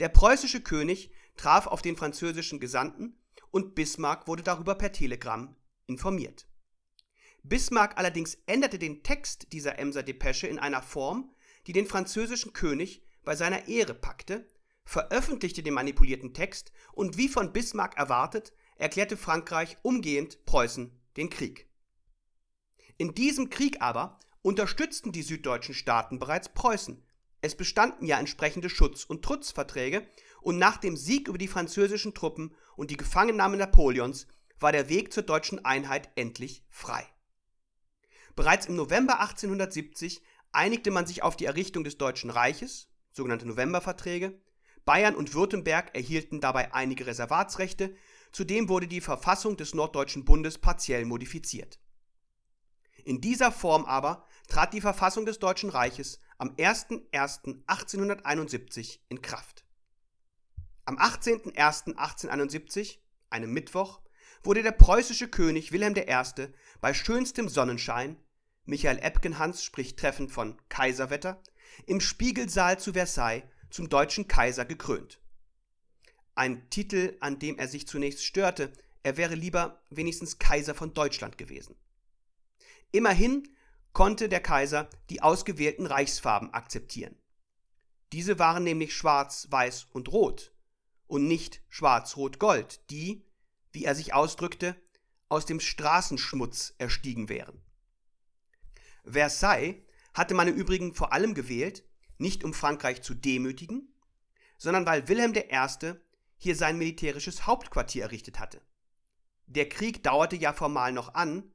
Der preußische König traf auf den französischen Gesandten und Bismarck wurde darüber per Telegramm informiert. Bismarck allerdings änderte den Text dieser Emser Depesche in einer Form, die den französischen König bei seiner Ehre packte, veröffentlichte den manipulierten Text und wie von Bismarck erwartet, erklärte Frankreich umgehend Preußen den Krieg. In diesem Krieg aber unterstützten die süddeutschen Staaten bereits Preußen. Es bestanden ja entsprechende Schutz- und Trutzverträge und nach dem Sieg über die französischen Truppen und die Gefangennahme Napoleons war der Weg zur deutschen Einheit endlich frei. Bereits im November 1870 einigte man sich auf die Errichtung des Deutschen Reiches, sogenannte Novemberverträge. Bayern und Württemberg erhielten dabei einige Reservatsrechte, zudem wurde die Verfassung des Norddeutschen Bundes partiell modifiziert. In dieser Form aber trat die Verfassung des Deutschen Reiches am 01.01.1871 in Kraft Am 18.01.1871, einem Mittwoch, wurde der preußische König Wilhelm I. bei schönstem Sonnenschein, Michael Epkenhans spricht treffend von Kaiserwetter, im Spiegelsaal zu Versailles zum deutschen Kaiser gekrönt. Ein Titel, an dem er sich zunächst störte, er wäre lieber wenigstens Kaiser von Deutschland gewesen. Immerhin konnte der Kaiser die ausgewählten Reichsfarben akzeptieren. Diese waren nämlich schwarz, weiß und rot und nicht schwarz, rot, gold, die, wie er sich ausdrückte, aus dem Straßenschmutz erstiegen wären. Versailles hatte man im Übrigen vor allem gewählt, nicht um Frankreich zu demütigen, sondern weil Wilhelm I. hier sein militärisches Hauptquartier errichtet hatte. Der Krieg dauerte ja formal noch an,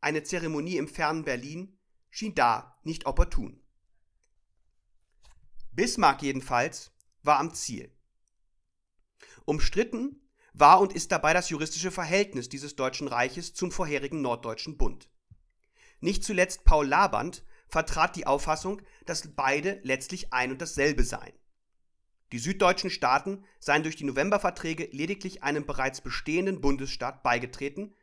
eine Zeremonie im fernen Berlin schien da nicht opportun. Bismarck jedenfalls war am Ziel. Umstritten war und ist dabei das juristische Verhältnis dieses Deutschen Reiches zum vorherigen Norddeutschen Bund. Nicht zuletzt Paul Laband vertrat die Auffassung, dass beide letztlich ein und dasselbe seien. Die süddeutschen Staaten seien durch die Novemberverträge lediglich einem bereits bestehenden Bundesstaat beigetreten,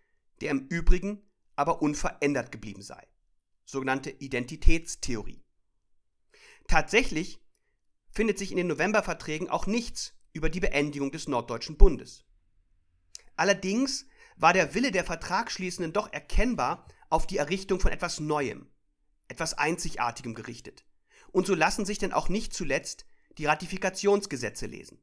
der im Übrigen aber unverändert geblieben sei. Sogenannte Identitätstheorie. Tatsächlich findet sich in den Novemberverträgen auch nichts über die Beendigung des Norddeutschen Bundes. Allerdings war der Wille der Vertragsschließenden doch erkennbar auf die Errichtung von etwas Neuem, etwas Einzigartigem gerichtet. Und so lassen sich denn auch nicht zuletzt die Ratifikationsgesetze lesen.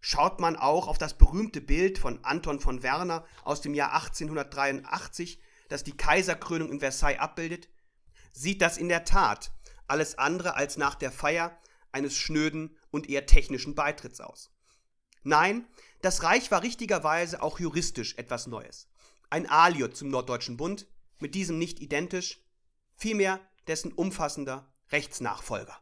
Schaut man auch auf das berühmte Bild von Anton von Werner aus dem Jahr 1883, das die Kaiserkrönung in Versailles abbildet, sieht das in der Tat alles andere als nach der Feier eines schnöden und eher technischen Beitritts aus. Nein, das Reich war richtigerweise auch juristisch etwas Neues. Ein Aliot zum Norddeutschen Bund, mit diesem nicht identisch, vielmehr dessen umfassender Rechtsnachfolger.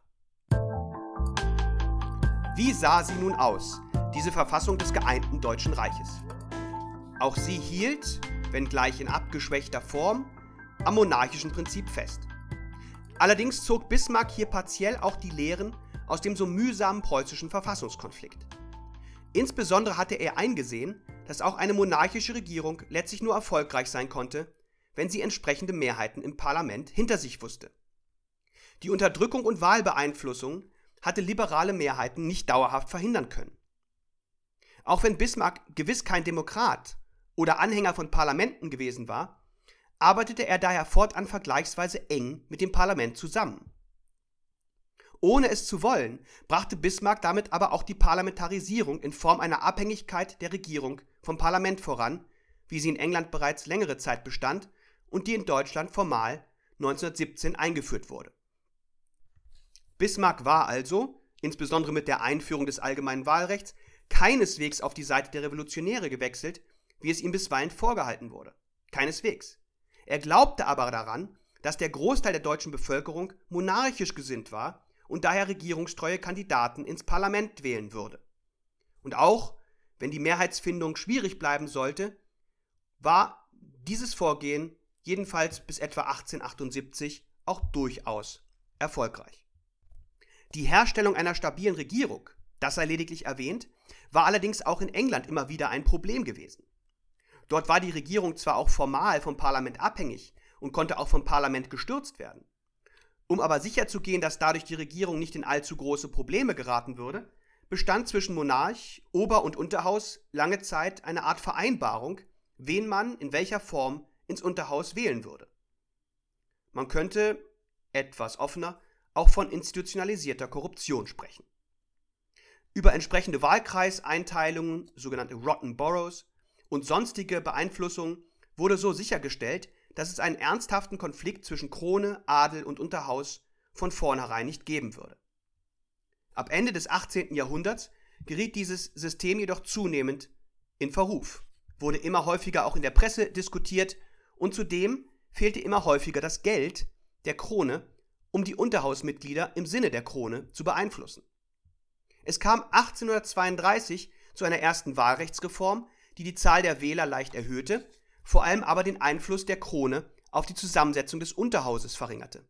Wie sah sie nun aus, diese Verfassung des geeinten Deutschen Reiches? Auch sie hielt, wenngleich in abgeschwächter Form, am monarchischen Prinzip fest. Allerdings zog Bismarck hier partiell auch die Lehren aus dem so mühsamen preußischen Verfassungskonflikt. Insbesondere hatte er eingesehen, dass auch eine monarchische Regierung letztlich nur erfolgreich sein konnte, wenn sie entsprechende Mehrheiten im Parlament hinter sich wusste. Die Unterdrückung und Wahlbeeinflussung hatte liberale Mehrheiten nicht dauerhaft verhindern können. Auch wenn Bismarck gewiss kein Demokrat oder Anhänger von Parlamenten gewesen war, arbeitete er daher fortan vergleichsweise eng mit dem Parlament zusammen. Ohne es zu wollen, brachte Bismarck damit aber auch die Parlamentarisierung in Form einer Abhängigkeit der Regierung vom Parlament voran, wie sie in England bereits längere Zeit bestand und die in Deutschland formal 1917 eingeführt wurde. Bismarck war also, insbesondere mit der Einführung des allgemeinen Wahlrechts, keineswegs auf die Seite der Revolutionäre gewechselt, wie es ihm bisweilen vorgehalten wurde. Keineswegs. Er glaubte aber daran, dass der Großteil der deutschen Bevölkerung monarchisch gesinnt war und daher regierungstreue Kandidaten ins Parlament wählen würde. Und auch, wenn die Mehrheitsfindung schwierig bleiben sollte, war dieses Vorgehen jedenfalls bis etwa 1878 auch durchaus erfolgreich. Die Herstellung einer stabilen Regierung, das sei lediglich erwähnt, war allerdings auch in England immer wieder ein Problem gewesen. Dort war die Regierung zwar auch formal vom Parlament abhängig und konnte auch vom Parlament gestürzt werden. Um aber sicherzugehen, dass dadurch die Regierung nicht in allzu große Probleme geraten würde, bestand zwischen Monarch, Ober- und Unterhaus lange Zeit eine Art Vereinbarung, wen man in welcher Form ins Unterhaus wählen würde. Man könnte, etwas offener, auch von institutionalisierter Korruption sprechen. Über entsprechende Wahlkreiseinteilungen, sogenannte Rotten Boroughs, und sonstige Beeinflussungen wurde so sichergestellt, dass es einen ernsthaften Konflikt zwischen Krone, Adel und Unterhaus von vornherein nicht geben würde. Ab Ende des 18. Jahrhunderts geriet dieses System jedoch zunehmend in Verruf, wurde immer häufiger auch in der Presse diskutiert und zudem fehlte immer häufiger das Geld der Krone, um die Unterhausmitglieder im Sinne der Krone zu beeinflussen. Es kam 1832 zu einer ersten Wahlrechtsreform, die die Zahl der Wähler leicht erhöhte vor allem aber den Einfluss der Krone auf die Zusammensetzung des Unterhauses verringerte.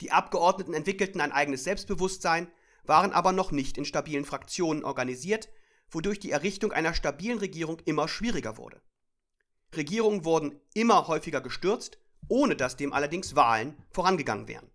Die Abgeordneten entwickelten ein eigenes Selbstbewusstsein, waren aber noch nicht in stabilen Fraktionen organisiert, wodurch die Errichtung einer stabilen Regierung immer schwieriger wurde. Regierungen wurden immer häufiger gestürzt, ohne dass dem allerdings Wahlen vorangegangen wären.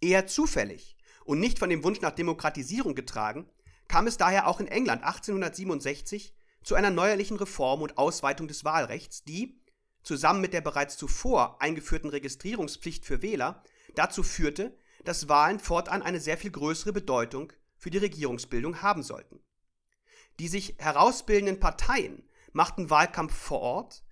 Eher zufällig und nicht von dem Wunsch nach Demokratisierung getragen, kam es daher auch in England 1867 zu einer neuerlichen Reform und Ausweitung des Wahlrechts, die, zusammen mit der bereits zuvor eingeführten Registrierungspflicht für Wähler, dazu führte, dass Wahlen fortan eine sehr viel größere Bedeutung für die Regierungsbildung haben sollten. Die sich herausbildenden Parteien machten Wahlkampf vor Ort,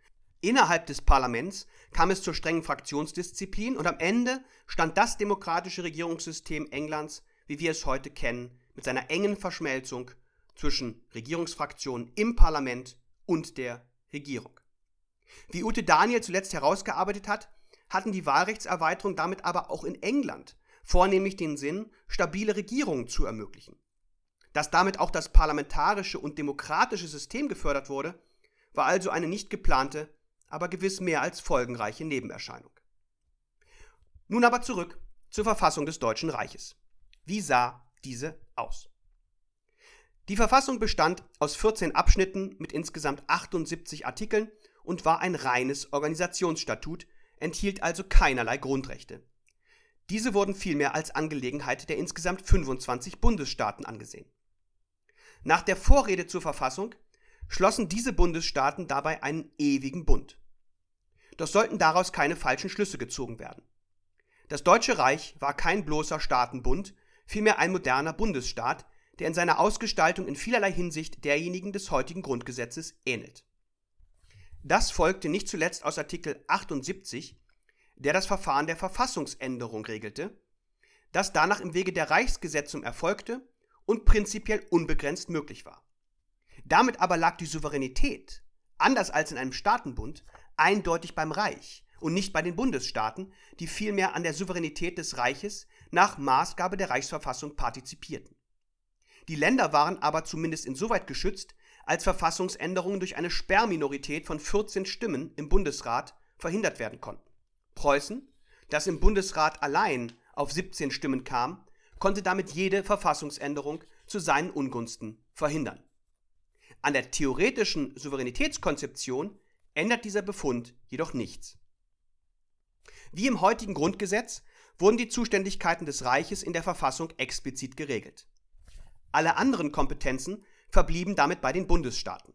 innerhalb des Parlaments kam es zur strengen Fraktionsdisziplin und am Ende stand das demokratische Regierungssystem Englands, wie wir es heute kennen, mit seiner engen Verschmelzung zwischen Regierungsfraktionen im Parlament und der Regierung. Wie Ute Daniel zuletzt herausgearbeitet hat, hatten die Wahlrechtserweiterungen damit aber auch in England vornehmlich den Sinn, stabile Regierungen zu ermöglichen. Dass damit auch das parlamentarische und demokratische System gefördert wurde, war also eine nicht geplante, aber gewiss mehr als folgenreiche Nebenerscheinung. Nun aber zurück zur Verfassung des Deutschen Reiches. Wie sah diese aus? Die Verfassung bestand aus 14 Abschnitten mit insgesamt 78 Artikeln und war ein reines Organisationsstatut, enthielt also keinerlei Grundrechte. Diese wurden vielmehr als Angelegenheit der insgesamt 25 Bundesstaaten angesehen. Nach der Vorrede zur Verfassung schlossen diese Bundesstaaten dabei einen ewigen Bund. Doch sollten daraus keine falschen Schlüsse gezogen werden. Das Deutsche Reich war kein bloßer Staatenbund, vielmehr ein moderner Bundesstaat, der in seiner Ausgestaltung in vielerlei Hinsicht derjenigen des heutigen Grundgesetzes ähnelt. Das folgte nicht zuletzt aus Artikel 78, der das Verfahren der Verfassungsänderung regelte, das danach im Wege der Reichsgesetzung erfolgte und prinzipiell unbegrenzt möglich war. Damit aber lag die Souveränität, anders als in einem Staatenbund, eindeutig beim Reich und nicht bei den Bundesstaaten, die vielmehr an der Souveränität des Reiches nach Maßgabe der Reichsverfassung partizipierten. Die Länder waren aber zumindest insoweit geschützt, als Verfassungsänderungen durch eine Sperrminorität von 14 Stimmen im Bundesrat verhindert werden konnten. Preußen, das im Bundesrat allein auf 17 Stimmen kam, konnte damit jede Verfassungsänderung zu seinen Ungunsten verhindern. An der theoretischen Souveränitätskonzeption ändert dieser Befund jedoch nichts. Wie im heutigen Grundgesetz wurden die Zuständigkeiten des Reiches in der Verfassung explizit geregelt. Alle anderen Kompetenzen verblieben damit bei den Bundesstaaten.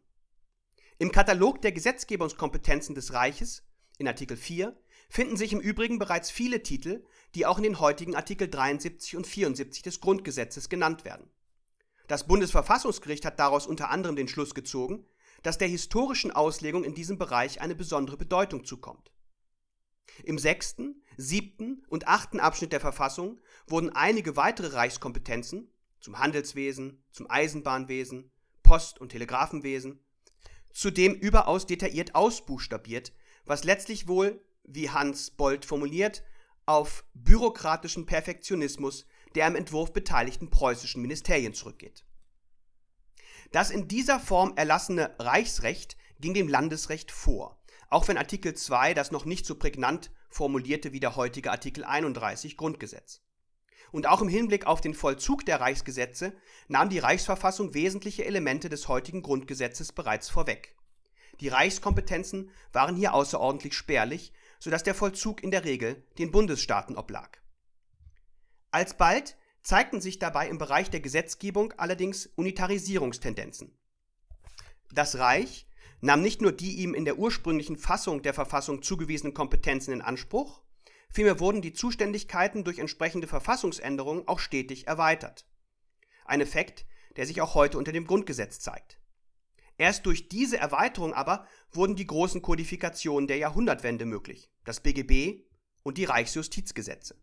Im Katalog der Gesetzgebungskompetenzen des Reiches, in Artikel 4, finden sich im Übrigen bereits viele Titel, die auch in den heutigen Artikel 73 und 74 des Grundgesetzes genannt werden. Das Bundesverfassungsgericht hat daraus unter anderem den Schluss gezogen, dass der historischen Auslegung in diesem Bereich eine besondere Bedeutung zukommt. Im sechsten, siebten und achten Abschnitt der Verfassung wurden einige weitere Reichskompetenzen, zum Handelswesen, zum Eisenbahnwesen, Post- und Telegrafenwesen, zudem überaus detailliert ausbuchstabiert, was letztlich wohl, wie Hans Bold formuliert, auf bürokratischen Perfektionismus der am Entwurf beteiligten preußischen Ministerien zurückgeht. Das in dieser Form erlassene Reichsrecht ging dem Landesrecht vor, auch wenn Artikel 2 das noch nicht so prägnant formulierte wie der heutige Artikel 31 Grundgesetz. Und auch im Hinblick auf den Vollzug der Reichsgesetze nahm die Reichsverfassung wesentliche Elemente des heutigen Grundgesetzes bereits vorweg. Die Reichskompetenzen waren hier außerordentlich spärlich, sodass der Vollzug in der Regel den Bundesstaaten oblag. Alsbald zeigten sich dabei im Bereich der Gesetzgebung allerdings Unitarisierungstendenzen. Das Reich nahm nicht nur die ihm in der ursprünglichen Fassung der Verfassung zugewiesenen Kompetenzen in Anspruch, Vielmehr wurden die Zuständigkeiten durch entsprechende Verfassungsänderungen auch stetig erweitert. Ein Effekt, der sich auch heute unter dem Grundgesetz zeigt. Erst durch diese Erweiterung aber wurden die großen Kodifikationen der Jahrhundertwende möglich, das BGB und die Reichsjustizgesetze.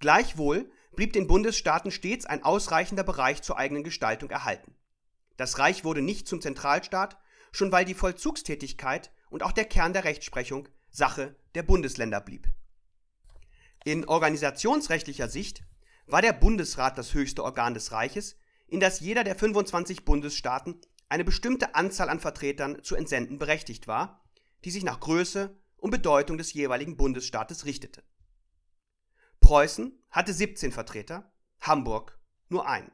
Gleichwohl blieb den Bundesstaaten stets ein ausreichender Bereich zur eigenen Gestaltung erhalten. Das Reich wurde nicht zum Zentralstaat, schon weil die Vollzugstätigkeit und auch der Kern der Rechtsprechung Sache der Bundesländer blieb. In organisationsrechtlicher Sicht war der Bundesrat das höchste Organ des Reiches, in das jeder der 25 Bundesstaaten eine bestimmte Anzahl an Vertretern zu entsenden berechtigt war, die sich nach Größe und Bedeutung des jeweiligen Bundesstaates richtete. Preußen hatte 17 Vertreter, Hamburg nur einen.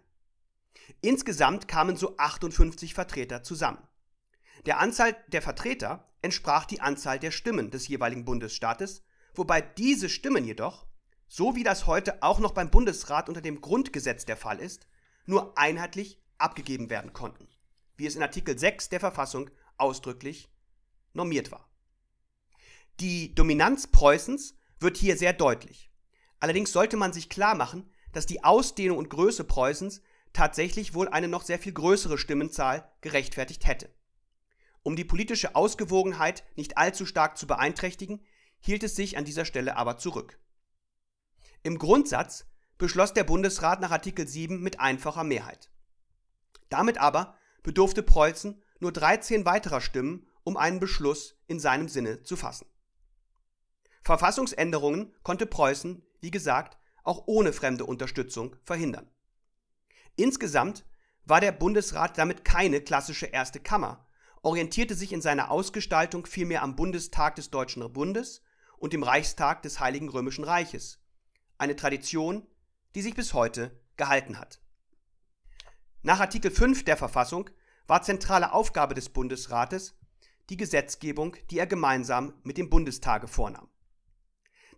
Insgesamt kamen so 58 Vertreter zusammen. Der Anzahl der Vertreter entsprach die Anzahl der Stimmen des jeweiligen Bundesstaates, wobei diese Stimmen jedoch, so wie das heute auch noch beim Bundesrat unter dem Grundgesetz der Fall ist, nur einheitlich abgegeben werden konnten, wie es in Artikel 6 der Verfassung ausdrücklich normiert war. Die Dominanz Preußens wird hier sehr deutlich. Allerdings sollte man sich klar machen, dass die Ausdehnung und Größe Preußens tatsächlich wohl eine noch sehr viel größere Stimmenzahl gerechtfertigt hätte. Um die politische Ausgewogenheit nicht allzu stark zu beeinträchtigen, hielt es sich an dieser Stelle aber zurück. Im Grundsatz beschloss der Bundesrat nach Artikel 7 mit einfacher Mehrheit. Damit aber bedurfte Preußen nur 13 weiterer Stimmen, um einen Beschluss in seinem Sinne zu fassen. Verfassungsänderungen konnte Preußen, wie gesagt, auch ohne fremde Unterstützung verhindern. Insgesamt war der Bundesrat damit keine klassische erste Kammer, orientierte sich in seiner Ausgestaltung vielmehr am Bundestag des Deutschen Bundes und dem Reichstag des Heiligen Römischen Reiches, eine Tradition, die sich bis heute gehalten hat. Nach Artikel 5 der Verfassung war zentrale Aufgabe des Bundesrates die Gesetzgebung, die er gemeinsam mit dem Bundestage vornahm.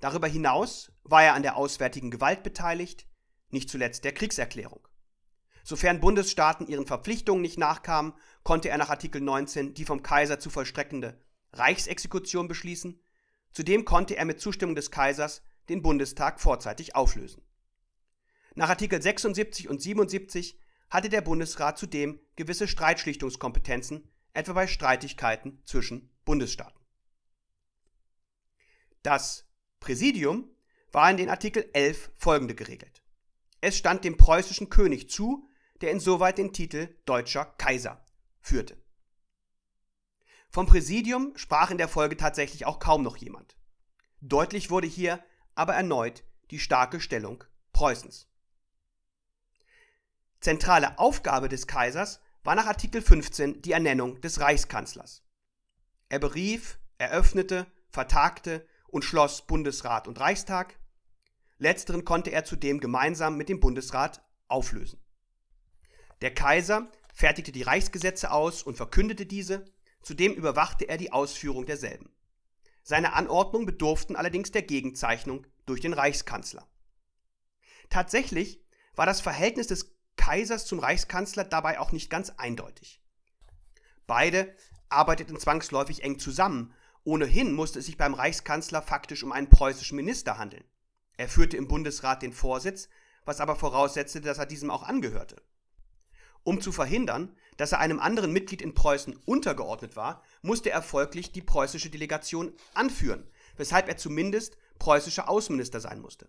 Darüber hinaus war er an der auswärtigen Gewalt beteiligt, nicht zuletzt der Kriegserklärung. Sofern Bundesstaaten ihren Verpflichtungen nicht nachkamen, konnte er nach Artikel 19 die vom Kaiser zu vollstreckende Reichsexekution beschließen. Zudem konnte er mit Zustimmung des Kaisers den Bundestag vorzeitig auflösen. Nach Artikel 76 und 77 hatte der Bundesrat zudem gewisse Streitschlichtungskompetenzen, etwa bei Streitigkeiten zwischen Bundesstaaten. Das Präsidium war in den Artikel 11 folgende geregelt. Es stand dem preußischen König zu, der insoweit den Titel Deutscher Kaiser führte. Vom Präsidium sprach in der Folge tatsächlich auch kaum noch jemand. Deutlich wurde hier aber erneut die starke Stellung Preußens. Zentrale Aufgabe des Kaisers war nach Artikel 15 die Ernennung des Reichskanzlers. Er berief, eröffnete, vertagte und schloss Bundesrat und Reichstag. Letzteren konnte er zudem gemeinsam mit dem Bundesrat auflösen. Der Kaiser fertigte die Reichsgesetze aus und verkündete diese, zudem überwachte er die Ausführung derselben. Seine Anordnungen bedurften allerdings der Gegenzeichnung durch den Reichskanzler. Tatsächlich war das Verhältnis des Kaisers zum Reichskanzler dabei auch nicht ganz eindeutig. Beide arbeiteten zwangsläufig eng zusammen, ohnehin musste es sich beim Reichskanzler faktisch um einen preußischen Minister handeln. Er führte im Bundesrat den Vorsitz, was aber voraussetzte, dass er diesem auch angehörte. Um zu verhindern, dass er einem anderen Mitglied in Preußen untergeordnet war, musste er folglich die preußische Delegation anführen, weshalb er zumindest preußischer Außenminister sein musste.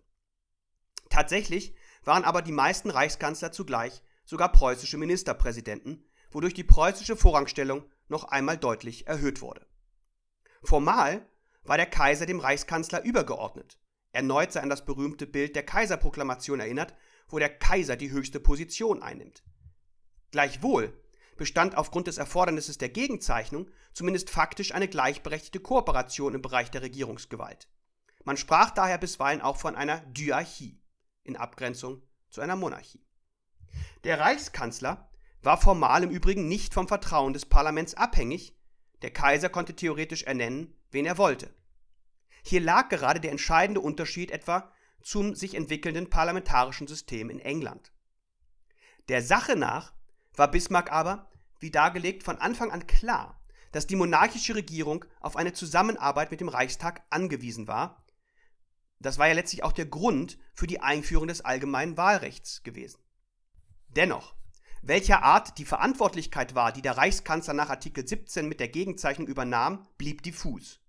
Tatsächlich waren aber die meisten Reichskanzler zugleich sogar preußische Ministerpräsidenten, wodurch die preußische Vorrangstellung noch einmal deutlich erhöht wurde. Formal war der Kaiser dem Reichskanzler übergeordnet. Erneut sei an das berühmte Bild der Kaiserproklamation erinnert, wo der Kaiser die höchste Position einnimmt. Gleichwohl bestand aufgrund des Erfordernisses der Gegenzeichnung zumindest faktisch eine gleichberechtigte Kooperation im Bereich der Regierungsgewalt. Man sprach daher bisweilen auch von einer Dyarchie in Abgrenzung zu einer Monarchie. Der Reichskanzler war formal im Übrigen nicht vom Vertrauen des Parlaments abhängig, der Kaiser konnte theoretisch ernennen, wen er wollte. Hier lag gerade der entscheidende Unterschied etwa zum sich entwickelnden parlamentarischen System in England. Der Sache nach war Bismarck aber, wie dargelegt, von Anfang an klar, dass die monarchische Regierung auf eine Zusammenarbeit mit dem Reichstag angewiesen war. Das war ja letztlich auch der Grund für die Einführung des allgemeinen Wahlrechts gewesen. Dennoch, welcher Art die Verantwortlichkeit war, die der Reichskanzler nach Artikel 17 mit der Gegenzeichnung übernahm, blieb diffus.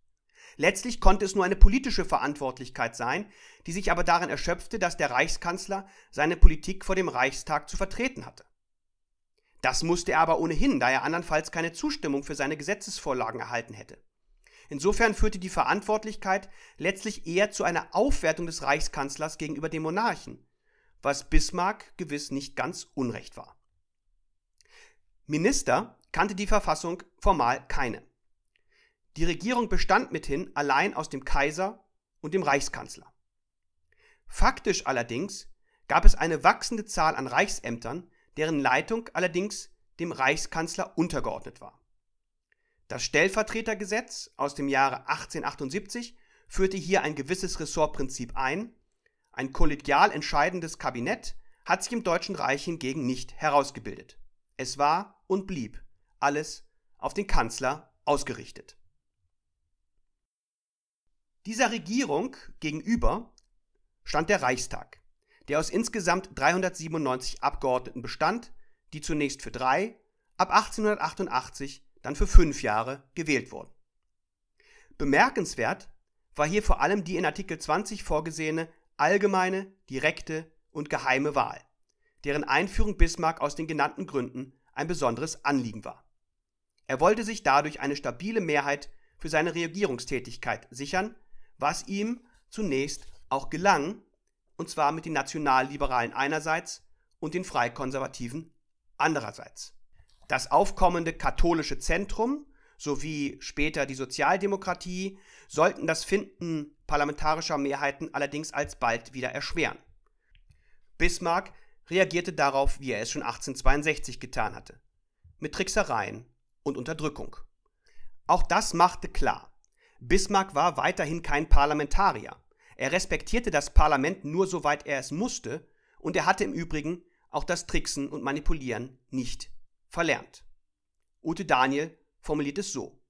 Letztlich konnte es nur eine politische Verantwortlichkeit sein, die sich aber darin erschöpfte, dass der Reichskanzler seine Politik vor dem Reichstag zu vertreten hatte. Das musste er aber ohnehin, da er andernfalls keine Zustimmung für seine Gesetzesvorlagen erhalten hätte. Insofern führte die Verantwortlichkeit letztlich eher zu einer Aufwertung des Reichskanzlers gegenüber dem Monarchen, was Bismarck gewiss nicht ganz unrecht war. Minister kannte die Verfassung formal keine. Die Regierung bestand mithin allein aus dem Kaiser und dem Reichskanzler. Faktisch allerdings gab es eine wachsende Zahl an Reichsämtern, deren Leitung allerdings dem Reichskanzler untergeordnet war. Das Stellvertretergesetz aus dem Jahre 1878 führte hier ein gewisses Ressortprinzip ein, ein kollegial entscheidendes Kabinett hat sich im Deutschen Reich hingegen nicht herausgebildet. Es war und blieb alles auf den Kanzler ausgerichtet. Dieser Regierung gegenüber stand der Reichstag, der aus insgesamt 397 Abgeordneten bestand, die zunächst für drei, ab 1888 dann für fünf Jahre gewählt wurden. Bemerkenswert war hier vor allem die in Artikel 20 vorgesehene allgemeine, direkte und geheime Wahl, deren Einführung Bismarck aus den genannten Gründen ein besonderes Anliegen war. Er wollte sich dadurch eine stabile Mehrheit für seine Regierungstätigkeit sichern, was ihm zunächst auch gelang, und zwar mit den Nationalliberalen einerseits und den Freikonservativen andererseits. Das aufkommende katholische Zentrum sowie später die Sozialdemokratie sollten das Finden parlamentarischer Mehrheiten allerdings alsbald wieder erschweren. Bismarck reagierte darauf, wie er es schon 1862 getan hatte, mit Tricksereien und Unterdrückung. Auch das machte klar, Bismarck war weiterhin kein Parlamentarier. Er respektierte das Parlament nur soweit er es musste und er hatte im Übrigen auch das Tricksen und Manipulieren nicht verlernt. Ute Daniel formuliert es so.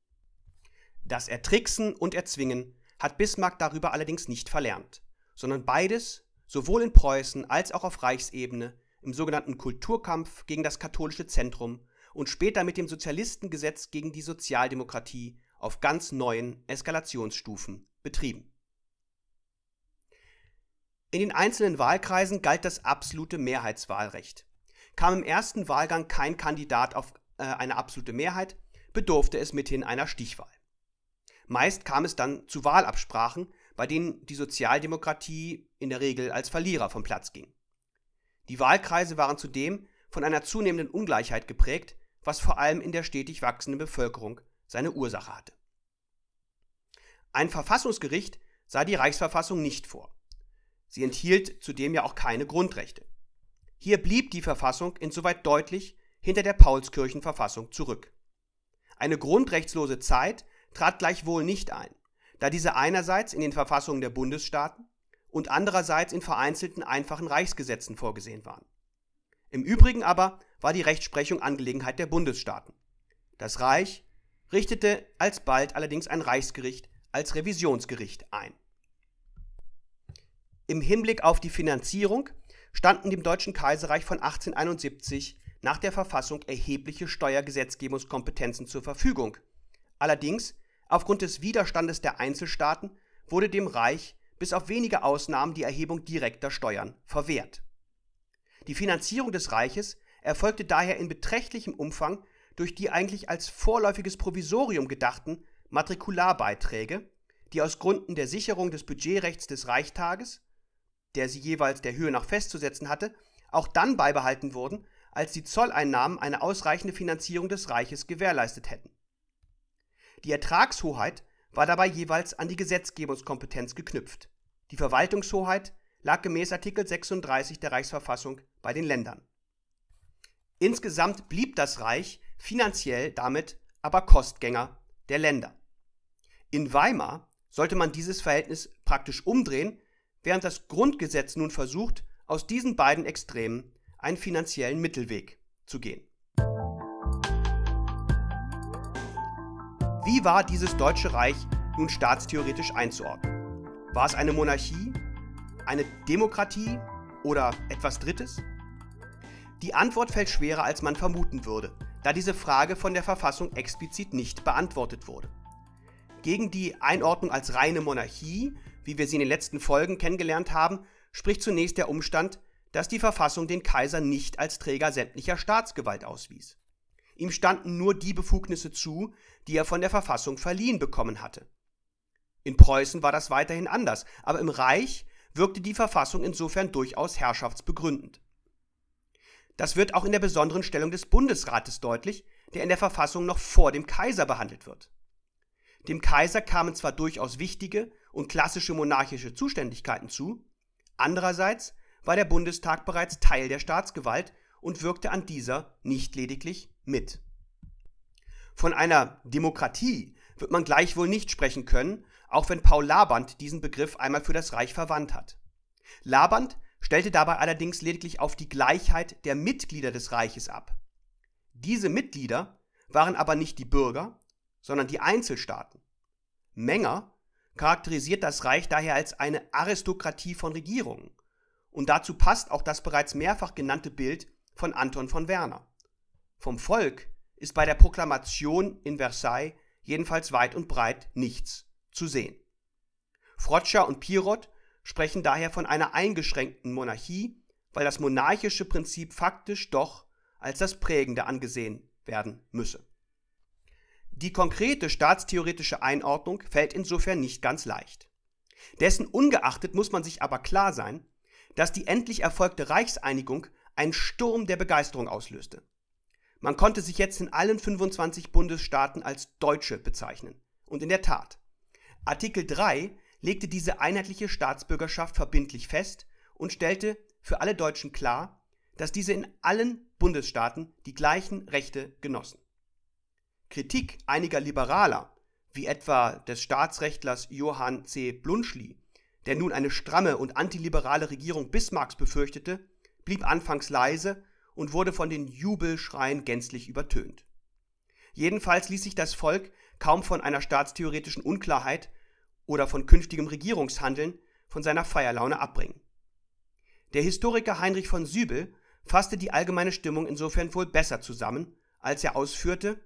Das Ertricksen und Erzwingen hat Bismarck darüber allerdings nicht verlernt, sondern beides, sowohl in Preußen als auch auf Reichsebene, im sogenannten Kulturkampf gegen das katholische Zentrum und später mit dem Sozialistengesetz gegen die Sozialdemokratie auf ganz neuen Eskalationsstufen betrieben. In den einzelnen Wahlkreisen galt das absolute Mehrheitswahlrecht. Kam im ersten Wahlgang kein Kandidat auf äh, eine absolute Mehrheit, bedurfte es mithin einer Stichwahl. Meist kam es dann zu Wahlabsprachen, bei denen die Sozialdemokratie in der Regel als Verlierer vom Platz ging. Die Wahlkreise waren zudem von einer zunehmenden Ungleichheit geprägt, was vor allem in der stetig wachsenden Bevölkerung seine Ursache hatte. Ein Verfassungsgericht sah die Reichsverfassung nicht vor. Sie enthielt zudem ja auch keine Grundrechte. Hier blieb die Verfassung insoweit deutlich hinter der Paulskirchenverfassung zurück. Eine grundrechtslose Zeit trat gleichwohl nicht ein, da diese einerseits in den Verfassungen der Bundesstaaten und andererseits in vereinzelten einfachen Reichsgesetzen vorgesehen waren. Im Übrigen aber war die Rechtsprechung Angelegenheit der Bundesstaaten. Das Reich richtete alsbald allerdings ein Reichsgericht als Revisionsgericht ein. Im Hinblick auf die Finanzierung standen dem Deutschen Kaiserreich von 1871 nach der Verfassung erhebliche Steuergesetzgebungskompetenzen zur Verfügung. Allerdings, aufgrund des Widerstandes der Einzelstaaten, wurde dem Reich bis auf wenige Ausnahmen die Erhebung direkter Steuern verwehrt. Die Finanzierung des Reiches erfolgte daher in beträchtlichem Umfang durch die eigentlich als vorläufiges Provisorium gedachten Matrikularbeiträge, die aus Gründen der Sicherung des Budgetrechts des Reichstages, der sie jeweils der Höhe nach festzusetzen hatte, auch dann beibehalten wurden, als die Zolleinnahmen eine ausreichende Finanzierung des Reiches gewährleistet hätten. Die Ertragshoheit war dabei jeweils an die Gesetzgebungskompetenz geknüpft. Die Verwaltungshoheit lag gemäß Artikel 36 der Reichsverfassung bei den Ländern. Insgesamt blieb das Reich finanziell damit aber Kostgänger der Länder. In Weimar sollte man dieses Verhältnis praktisch umdrehen, während das Grundgesetz nun versucht, aus diesen beiden Extremen einen finanziellen Mittelweg zu gehen. Wie war dieses Deutsche Reich nun staatstheoretisch einzuordnen? War es eine Monarchie, eine Demokratie oder etwas Drittes? Die Antwort fällt schwerer, als man vermuten würde, da diese Frage von der Verfassung explizit nicht beantwortet wurde. Gegen die Einordnung als reine Monarchie, wie wir sie in den letzten Folgen kennengelernt haben, spricht zunächst der Umstand, dass die Verfassung den Kaiser nicht als Träger sämtlicher Staatsgewalt auswies. Ihm standen nur die Befugnisse zu, die er von der Verfassung verliehen bekommen hatte. In Preußen war das weiterhin anders, aber im Reich wirkte die Verfassung insofern durchaus herrschaftsbegründend. Das wird auch in der besonderen Stellung des Bundesrates deutlich, der in der Verfassung noch vor dem Kaiser behandelt wird. Dem Kaiser kamen zwar durchaus wichtige und klassische monarchische Zuständigkeiten zu, andererseits war der Bundestag bereits Teil der Staatsgewalt und wirkte an dieser nicht lediglich mit. Von einer Demokratie wird man gleichwohl nicht sprechen können, auch wenn Paul Laband diesen Begriff einmal für das Reich verwandt hat. Laband stellte dabei allerdings lediglich auf die Gleichheit der Mitglieder des Reiches ab. Diese Mitglieder waren aber nicht die Bürger, sondern die Einzelstaaten. Menger charakterisiert das Reich daher als eine Aristokratie von Regierungen. Und dazu passt auch das bereits mehrfach genannte Bild von Anton von Werner. Vom Volk ist bei der Proklamation in Versailles jedenfalls weit und breit nichts zu sehen. Frotscher und Pirot sprechen daher von einer eingeschränkten Monarchie, weil das monarchische Prinzip faktisch doch als das prägende angesehen werden müsse. Die konkrete staatstheoretische Einordnung fällt insofern nicht ganz leicht. Dessen ungeachtet muss man sich aber klar sein, dass die endlich erfolgte Reichseinigung einen Sturm der Begeisterung auslöste. Man konnte sich jetzt in allen 25 Bundesstaaten als Deutsche bezeichnen. Und in der Tat, Artikel 3 legte diese einheitliche Staatsbürgerschaft verbindlich fest und stellte für alle Deutschen klar, dass diese in allen Bundesstaaten die gleichen Rechte genossen. Kritik einiger Liberaler, wie etwa des Staatsrechtlers Johann C. Blunschli, der nun eine stramme und antiliberale Regierung Bismarcks befürchtete, blieb anfangs leise und wurde von den Jubelschreien gänzlich übertönt. Jedenfalls ließ sich das Volk kaum von einer staatstheoretischen Unklarheit oder von künftigem Regierungshandeln von seiner Feierlaune abbringen. Der Historiker Heinrich von Sübel fasste die allgemeine Stimmung insofern wohl besser zusammen, als er ausführte,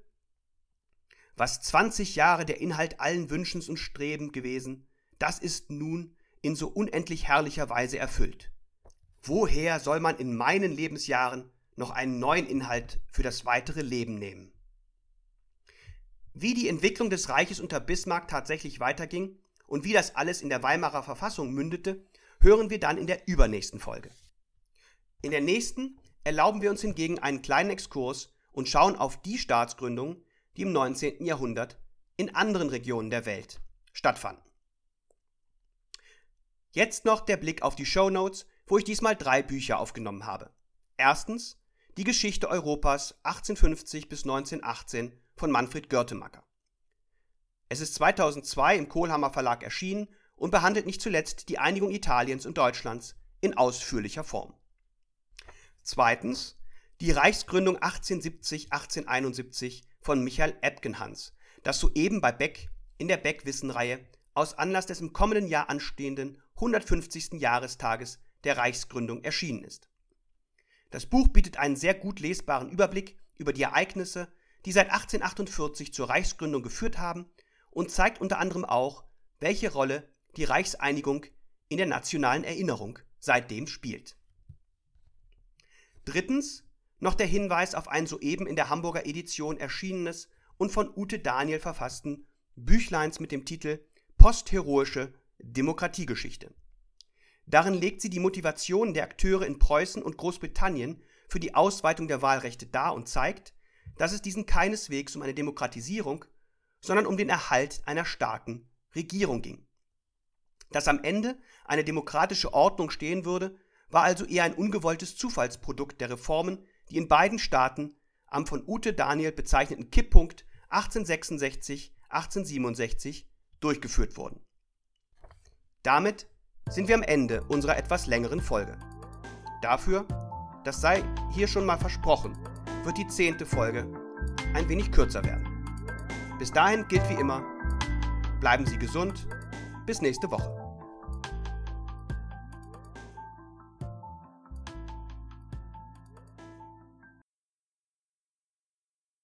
was 20 Jahre der Inhalt allen Wünschens und Streben gewesen, das ist nun in so unendlich herrlicher Weise erfüllt. Woher soll man in meinen Lebensjahren noch einen neuen Inhalt für das weitere Leben nehmen? Wie die Entwicklung des Reiches unter Bismarck tatsächlich weiterging und wie das alles in der Weimarer Verfassung mündete, hören wir dann in der übernächsten Folge. In der nächsten erlauben wir uns hingegen einen kleinen Exkurs und schauen auf die Staatsgründungen, die im 19. Jahrhundert in anderen Regionen der Welt stattfanden. Jetzt noch der Blick auf die Show Notes, wo ich diesmal drei Bücher aufgenommen habe. Erstens Die Geschichte Europas 1850 bis 1918 von Manfred Görtemacker. Es ist 2002 im Kohlhammer Verlag erschienen und behandelt nicht zuletzt die Einigung Italiens und Deutschlands in ausführlicher Form. Zweitens Die Reichsgründung 1870-1871 von Michael Epgenhans, das soeben bei Beck in der Beck-Wissen-Reihe aus Anlass des im kommenden Jahr anstehenden 150. Jahrestages der Reichsgründung erschienen ist. Das Buch bietet einen sehr gut lesbaren Überblick über die Ereignisse, die seit 1848 zur Reichsgründung geführt haben und zeigt unter anderem auch, welche Rolle die Reichseinigung in der nationalen Erinnerung seitdem spielt. Drittens noch der Hinweis auf ein soeben in der Hamburger Edition erschienenes und von Ute Daniel verfassten Büchleins mit dem Titel Postheroische Demokratiegeschichte. Darin legt sie die Motivation der Akteure in Preußen und Großbritannien für die Ausweitung der Wahlrechte dar und zeigt, dass es diesen keineswegs um eine Demokratisierung, sondern um den Erhalt einer starken Regierung ging. Dass am Ende eine demokratische Ordnung stehen würde, war also eher ein ungewolltes Zufallsprodukt der Reformen, die in beiden Staaten am von Ute Daniel bezeichneten Kipppunkt 1866-1867 durchgeführt wurden. Damit sind wir am Ende unserer etwas längeren Folge. Dafür, das sei hier schon mal versprochen, wird die zehnte Folge ein wenig kürzer werden. Bis dahin gilt wie immer, bleiben Sie gesund, bis nächste Woche.